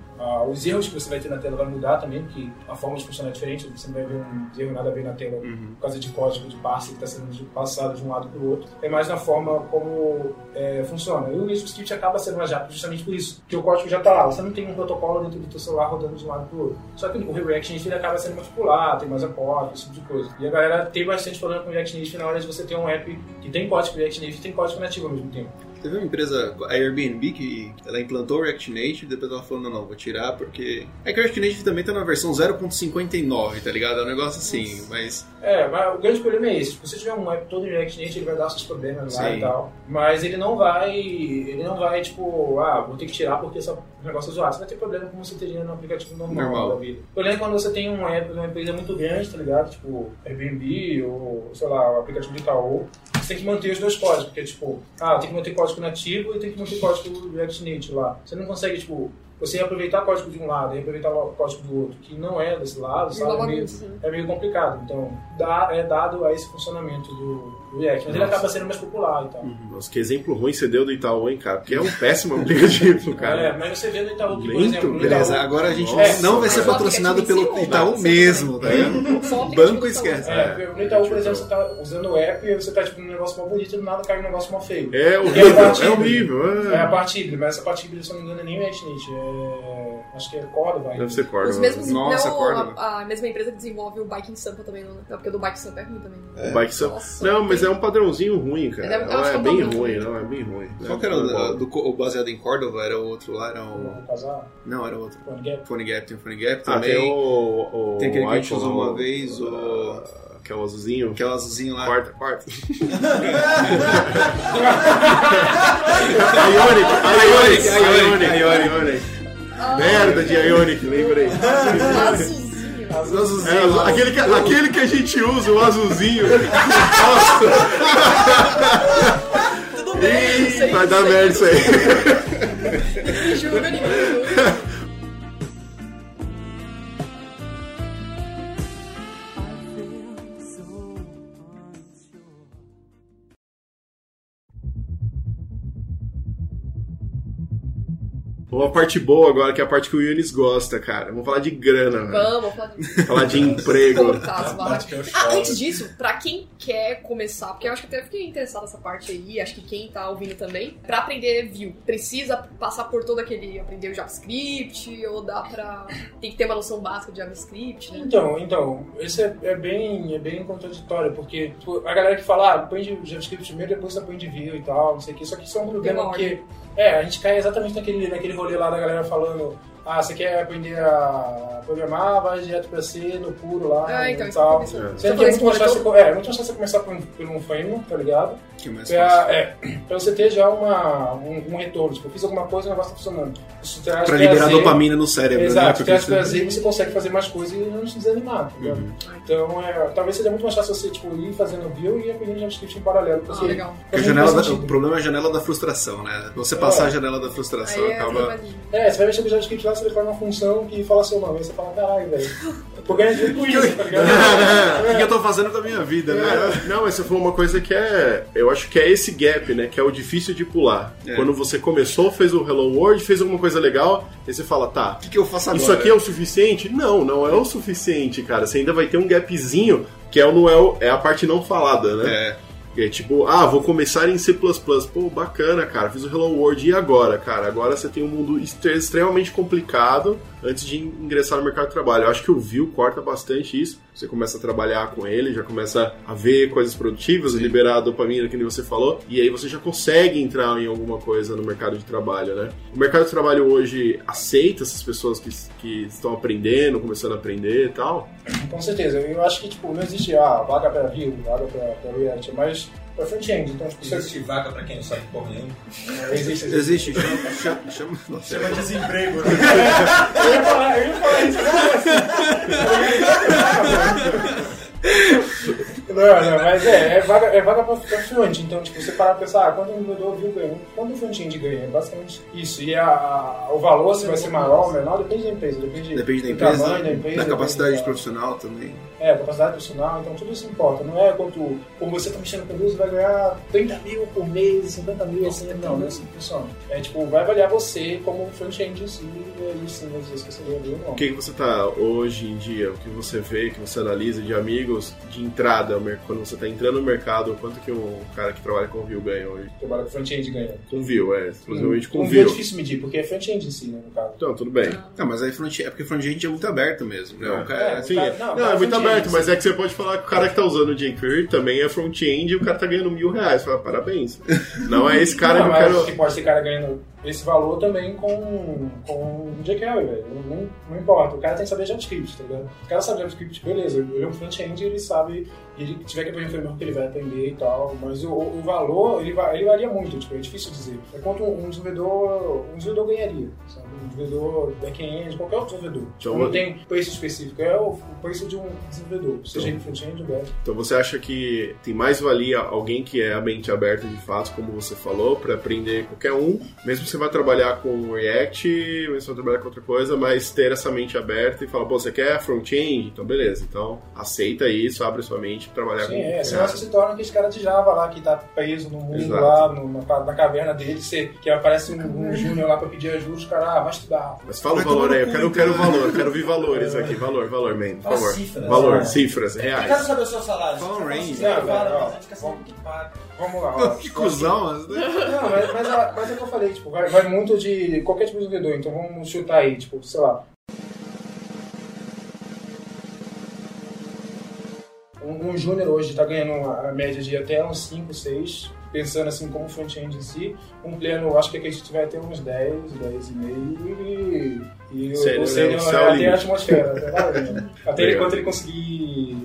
os erros que você vai ter na tela vai mudar também, porque a forma de funcionar é diferente, você não vai ver um erro nada a ver na tela Uhum. por causa de código de parse que está sendo passado de um lado para o outro. É mais na forma como é, funciona. E o NativeScript acaba sendo uma japa justamente por isso, porque o código já está lá. Você não tem um protocolo dentro do teu celular rodando de um lado para o outro. Só que o React ele acaba sendo multipular, tem mais acordo, esse tipo de coisa. E a galera tem bastante problema com o React Native na hora de você ter um app que tem código React Native e tem código nativo ao mesmo tempo. Teve uma empresa, a Airbnb, que ela implantou o React Native e depois ela falou, não, não, vou tirar porque... É que o React Native também tá na versão 0.59, tá ligado? É um negócio assim, mas... É, mas o grande problema é esse. Se você tiver um app todo em React Native, ele vai dar seus problemas lá Sim. e tal. Mas ele não vai. Ele não vai, tipo, ah, vou ter que tirar porque esse negócio é zoado. Você vai ter problema como você teria no aplicativo normal, Normal. da vida. O problema é quando você tem um app de uma empresa muito grande, tá ligado? Tipo, Airbnb ou, sei lá, o aplicativo de Itaú. Tem que manter os dois códigos, porque, tipo, ah, tem que manter código nativo e tem que manter código React Native lá. Você não consegue, tipo, você aproveitar código de um lado e aproveitar o código do outro, que não é desse lado, sabe? É meio, né? é meio complicado. Então, dá, é dado a esse funcionamento do, do React. Mas ele Nossa. acaba sendo mais popular e tal. Nossa, que exemplo ruim você deu do Itaú, hein, cara? Porque é um péssimo aplicativo, É, cara. mas você vê no Itaú que, por Lento, exemplo, no Beleza, Itaú, agora a gente Nossa, não vai ser patrocinado pelo Itaú mas- mesmo, tá ligado? O Banco esquece. É, no Itaú, por exemplo, você tá usando o app e você tá tipo, num negócio mal bonito e do nada cai um negócio mal feio. É É a horrível, é híbrida. horrível. É a É. parte híbrida, mas essa parte híbrida, se eu não me engano, é nem React Native. É... Acho que é Córdoba. Deve ser corda. Os mesmos, Nossa, não, Córdoba. a, a mesma empresa que desenvolve o Biking Sampa também, não, né? Não, porque o do Bike Sampa é ruim também. né? O Bike Sam- Nossa, Não, mas tem- é um padrãozinho ruim, cara. É- é é bem ruim, ruim. não, é bem ruim. Qual que era o, do, o baseado em Córdoba? Era o outro lá? Era o... Não, era outro. Phone Gap. Phone Gap, tem o Phone Gap Ah, também. tem o, o. Tem aquele que a gente usou uma vez, o- Que é o azulzinho. Que é o azulzinho lá. Quarta, quarta. Ionic, Ionic, Ionic, Ionic, Ionic. Merda de Ionic, lembrei. Azulzinho. Os azulzinhos É, lá. aquele, que, aquele que a gente usa, o azulzinho. Tudo bem, Ih, vai dar merda isso aí. Julga, ninguém Uma parte boa agora, que é a parte que o Yunis gosta, cara. Vamos falar de grana, velho. Vamos falar de Falar de emprego. que eu Ah, antes disso, pra quem quer começar, porque eu acho que até fiquei interessado nessa parte aí, acho que quem tá ouvindo também, pra aprender Vue, precisa passar por todo aquele, aprender o JavaScript, ou dá pra, tem que ter uma noção básica de JavaScript, né? Então, então, isso é, é bem, é bem contraditório, porque tipo, a galera que fala, ah, põe de JavaScript primeiro, depois você põe de Vue e tal, não sei o que, só que isso é um problema porque é, a gente cai exatamente naquele, naquele rolê lá da galera falando, ah, você quer aprender a programar, vai direto pra C, no puro lá Ah, e então, eu tal. É. Sendo Você que é muito mais fácil, é, muito mais fácil você começar por um, por um framework, tá ligado? Que é mais Pra, fácil. é, pra você ter já uma, um, um retorno. Tipo, eu fiz alguma coisa e o negócio tá funcionando. Isso traz Pra liberar prazer. dopamina no cérebro, né? Exato, traz você- prazer e você consegue fazer mais coisas e não se desanimar, tá ligado? Uhum. Então, é, talvez seja muito mais fácil você tipo, ir fazendo Vue e aprendendo JavaScript em paralelo. Ah, Porque, legal. Porque a pra janela da- o problema é a janela da frustração, né? Você passar É. a janela da frustração Aí é acaba. É, você vai mexer com JavaScript lá, você declara uma função que fala seu nome. Aí você fala, caralho, velho. Eu tô ganhando dinheiro com isso, tá ligado? O que que eu tô fazendo com a minha vida, né? É, não, mas você falou uma coisa que é. Eu acho que é esse gap, né? Que é o difícil de pular. É. Quando você começou, fez o Hello World, fez alguma coisa legal, aí você fala, tá. O que, que eu faço agora? Isso aqui é o suficiente? Não, não é o suficiente, cara. Você ainda vai ter um gapzinho que é, o, não é, o- é a parte não falada, né? É. É tipo, ah, vou começar em C++. Pô, bacana, cara. Fiz o Hello World. E agora, cara? Agora você tem um mundo extremamente complicado antes de ingressar no mercado de trabalho. Eu acho que o Vue corta bastante isso. Você começa a trabalhar com ele, já começa a ver coisas produtivas, Sim. liberar a dopamina, que nem você falou, e aí você já consegue entrar em alguma coisa no mercado de trabalho, né? O mercado de trabalho hoje aceita essas pessoas que, que estão aprendendo, começando a aprender e tal? Com certeza. Eu acho que, tipo, não existe, ah, vaga para Vue, vaga para React, mas para front-end. Então, tipo, existe vaga para quem não sabe porra nenhuma? É, existe. Existe. Chama, chama, chama, chama desemprego. Né? eu ia falar, eu ia falar isso. Não, não, mas é, é vaga, é vaga pra ficar fluente. Então, tipo, você parar pra pensar, ah, quanto o vendedor viu ganha? Quanto o front-end ganha? É basicamente isso. E a, a, o valor, se vai ser maior ou menor, depende da empresa. Depende, depende da empresa, tamanho da empresa. Da capacidade da, profissional também. É, capacidade profissional. Então, tudo isso importa. Não é quanto, como você tá mexendo com Windows, vai ganhar 30 mil por mês, 50 mil, assim. Não, não é assim que funciona. É, tipo, vai avaliar você como front-end em si, e aí sim, às vezes você ganha ou não. O que, que você tá hoje em dia, o que você vê, que você analisa de amigos de entrada, quando você está entrando no mercado, quanto que um cara que trabalha com Vue ganha hoje? Trabalha com front-end ganha. Com Vue, é. Exclusivamente com, com Vue. é difícil medir, porque é front-end em si, né, no caso. Então, tudo bem. Não, mas aí front é porque front-end é muito aberto mesmo, né? É. Cara, é, assim, cara, não, não é muito aberto, mas é que você pode falar que o cara que está usando o jQuery também é front-end e o cara está ganhando mil reais. Fala, parabéns. Não é esse cara não, que eu quero... que pode ser cara ganhando esse valor também com, com jQuery, velho. Não, não, importa. O cara tem que saber JavaScript, tá ligado? O cara sabe JavaScript, beleza. Ele é um front-end, ele sabe ele tiver que aprender um framework, ele vai aprender e tal, mas o, o valor, ele, ele varia muito, tipo, é difícil dizer. É quanto um desenvolvedor, um desenvolvedor ganharia, sabe? Desenvolvedor back-end, qualquer outro desenvolvedor. Então, não tem preço específico, é o, preço de um desenvolvedor, seja então, front-end ou back. Então você acha que tem mais valia alguém que é a mente aberta de fato, como você falou, para aprender qualquer um, mesmo que você vai trabalhar com React, mesmo que você vai trabalhar com outra coisa, mas ter essa mente aberta e falar, pô, você quer front-end? Então beleza, então aceita isso, abre sua mente trabalhar Sim, com. É, senão você se torna aquele cara de Java lá que tá preso no mundo Exato. lá, no, na, na, caverna dele, você, que aparece um, um júnior lá pra pedir ajuda, os caras, ah, vai estudar. Mas fala o valor aí, eu quero, eu quero valor, eu quero ouvir valores aqui, valor, valor, man, por favor. Cifras, valor, cifras, reais. Eu quero saber o seu salário. Fala um range. Não, vamos, vamos lá. Ó, que cuzão, né? Não, mas, mas, mas é o que eu falei, tipo, vai, vai muito de qualquer tipo de vendedor, então vamos chutar aí, tipo, sei lá, um, um júnior hoje está ganhando a média de até uns 5, 6, pensando assim como front-end em si. Um pleno, acho que a gente vai ter uns 10, 10 e meio e, e Sério, o sênior é até a atmosfera, até, até ele, quando ele conseguir...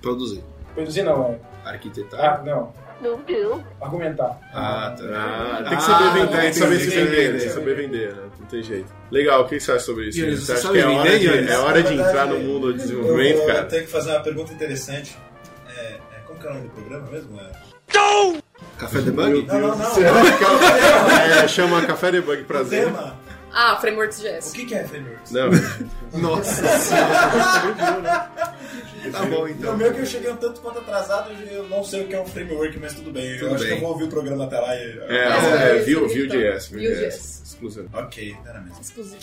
Produzir. Produzir não, é. Arquitetar? Ah, não. Argumentar. Ah, tá. Ah, tem que saber ah, vender, tem que saber se vender, tem que saber vender, né? Não tem jeito. Legal, o que você acha sobre isso? Você, você acha que é hora, de, é hora de entrar no mundo do desenvolvimento, eu, cara? Eu tenho que fazer uma pergunta interessante. É, é, como que é o nome do programa mesmo? É... Café Debug? Não, não, não. É, chama Café Debug Prazer. Tema. Ah, Frameworks JS. O que, que é Frameworks? Não. Nossa Tá bom, então. No meu que eu cheguei um tanto quanto atrasado, eu não sei o que é um framework, mas tudo bem. Tudo eu acho bem. que eu vou ouvir o programa até lá e. É, é, é Vue.js. Vue.js. Exclusivo. Ok, era mesmo. Exclusivo.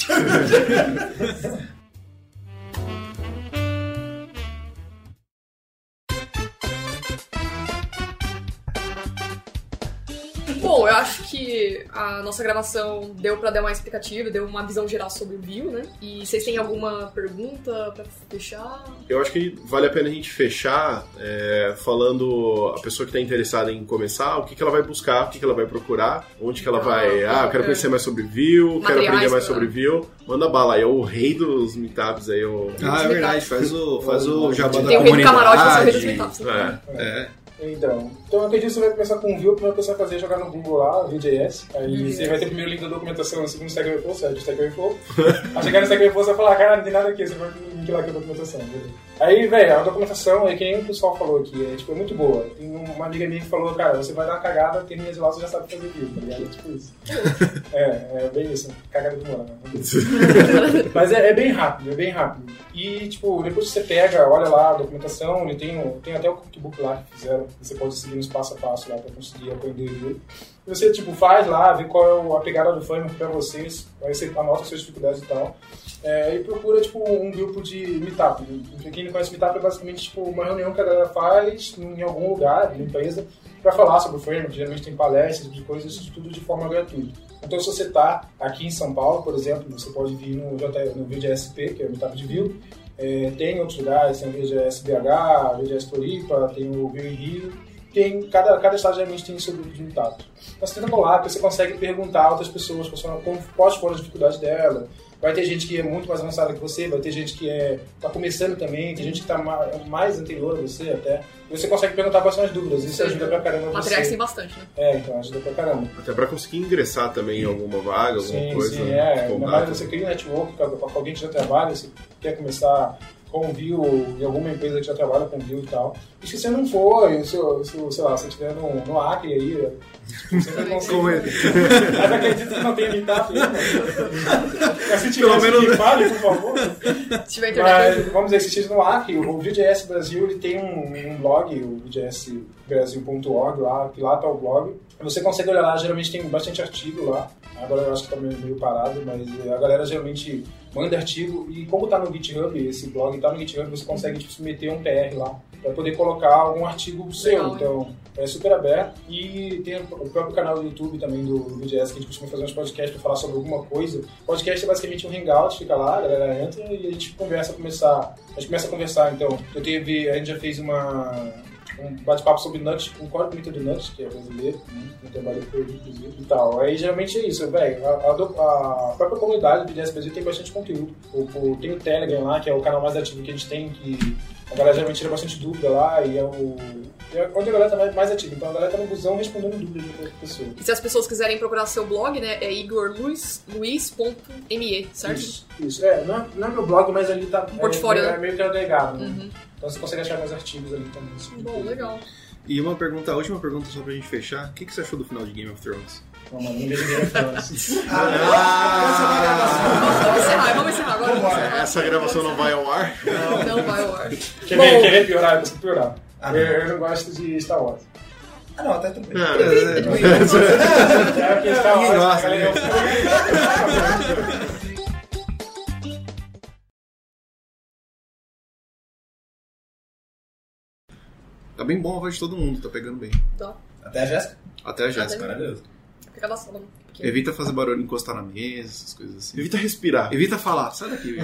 Que a nossa gravação deu pra dar uma explicativa, deu uma visão geral sobre o Vue, né? E vocês têm alguma pergunta pra fechar? Eu acho que vale a pena a gente fechar é, falando a pessoa que está interessada em começar, o que, que ela vai buscar, o que, que ela vai procurar, onde que ela vai. Ah, eu quero conhecer mais sobre Vue, quero aprender mais sobre Vue. Manda bala aí, é o rei dos meetups aí. O... Ah, é verdade, faz o, faz o jabá da Tem o rei do camarote, você é o rei dos meetups. É. É. Então, então eu acredito que você vai começar com Vue, a primeira coisa que você vai fazer é jogar no Google lá, Vue.js. Aí você vai ter primeiro link da documentação, segundo Stack Overflow, certo? Stack Overflow. Aí chegar no Stack Overflow, você vai falar, cara, não tem nada aqui, você vai ter link lá é a documentação, beleza? Aí, velho, a documentação é que nem o pessoal falou aqui, é, tipo, é muito boa. Tem uma amiga minha que falou, cara, você vai dar uma cagada, termina de lá, você já sabe fazer aquilo, tá ligado? É tipo isso. é, é bem isso, cagada de moral, né? Mas é, é, bem rápido, é bem rápido. E, tipo, depois que você pega, olha lá a documentação, ele tem, tem até o cookbook lá que fizeram, você pode seguir nos passo a passo lá pra conseguir aprender ele. Você, tipo, faz lá, vê qual é a pegada do framework pra vocês, Aí você anota suas dificuldades e tal. É, e procura, tipo, um grupo de meetup. Pra quem não conhece meetup, é basicamente, tipo, uma reunião que a galera faz em algum lugar, em empresa, para falar sobre o framework. Geralmente tem palestras, tipo de coisas, isso tudo de forma gratuita. Então, se você está aqui em São Paulo, por exemplo, você pode vir no, no VGSP, que é o Meetup de View. É, tem em outros lugares, tem o VGS BH, VGS Floripa, tem o View em Rio. Tem, cada, cada estado geralmente tem seu grupo de meetup. Então, você tenta lá, você consegue perguntar a outras pessoas quais foram as dificuldades dela, Vai ter gente que é muito mais avançada que você, vai ter gente que é tá começando também, tem gente que está mais anterior a você até. E você consegue perguntar quais são as dúvidas, isso Sim. ajuda pra caramba Materiais você. tem bastante, né? É, então ajuda pra caramba. Até pra conseguir ingressar também em alguma vaga, alguma sim, coisa. Sim, é. Ainda mais você cria um network com alguém que já trabalha, você quer começar com o Vue em alguma empresa que já trabalha com Vue e tal. E se você não for, se, se, sei lá, se estiver no, no Acre aí, você não consegue. Mas acredito que não tem meetup aí, Mas se tiver, Pelo menos... fale, por favor. Se tiver internet. Mas, vamos dizer, se estiver no Acre, o VGS Brasil ele tem um, um blog, o vgsbrasil.org lá, que lá está o blog. Você consegue olhar lá, geralmente tem bastante artigo lá. Agora eu acho que está meio parado, mas a galera geralmente manda artigo e como está no GitHub, esse blog está no GitHub, você consegue tipo, submeter um PR lá para poder colocar algum artigo seu. Então, é super aberto. E tem o próprio canal do YouTube também do VGS, que a gente costuma fazer uns podcasts para falar sobre alguma coisa. Podcast é basicamente um hangout, fica lá, a galera entra e a gente conversa, começar, a gente começa a conversar. Então, eu teve, a gente já fez uma um bate-papo sobre Nut, um core community do Nut, que é brasileiro, né? eu trabalho com ele, inclusive, e tal. Aí geralmente é isso, velho. A, a, a, própria comunidade do Brasil tem bastante conteúdo. O, o, tem o Telegram lá, que é o canal mais ativo que a gente tem, que a galera geralmente tira bastante dúvida lá, e é o. É onde a galera tá mais ativa. Então a galera tá no busão respondendo dúvidas de outra pessoa. E se as pessoas quiserem procurar seu blog, né, é igorluiz.me, certo? Isso, isso. É, não é, não é meu blog, mas ali tá. Um portfólio, é, né? é meio que agregado, né? Uhum. Então você consegue achar meus artigos ali também. Bom, legal. E uma pergunta, a última pergunta só pra gente fechar. O que, que você achou do final de Game of Thrones? Não, mano, não vejo Game of Thrones. ah, vamos encerrar, vamos encerrar agora. Vamos encerrar. Essa gravação não vai ao ar? Não, não vai ao ar. Quer ver, quer ver piorar? Eu preciso piorar. Ah, eu, eu, não gosto de Star Wars. Ah, não, até tudo bem. Ah, é, é, é, porque Star Wars... gosta, galera- Tá bem bom a voz de todo mundo, tá pegando bem. Tá. Até a Jéssica. Até a Jéssica. Maravilhoso. Fica na sala. Evita fazer barulho, encostar na mesa, essas coisas assim. Evita respirar. Evita falar, sai daqui.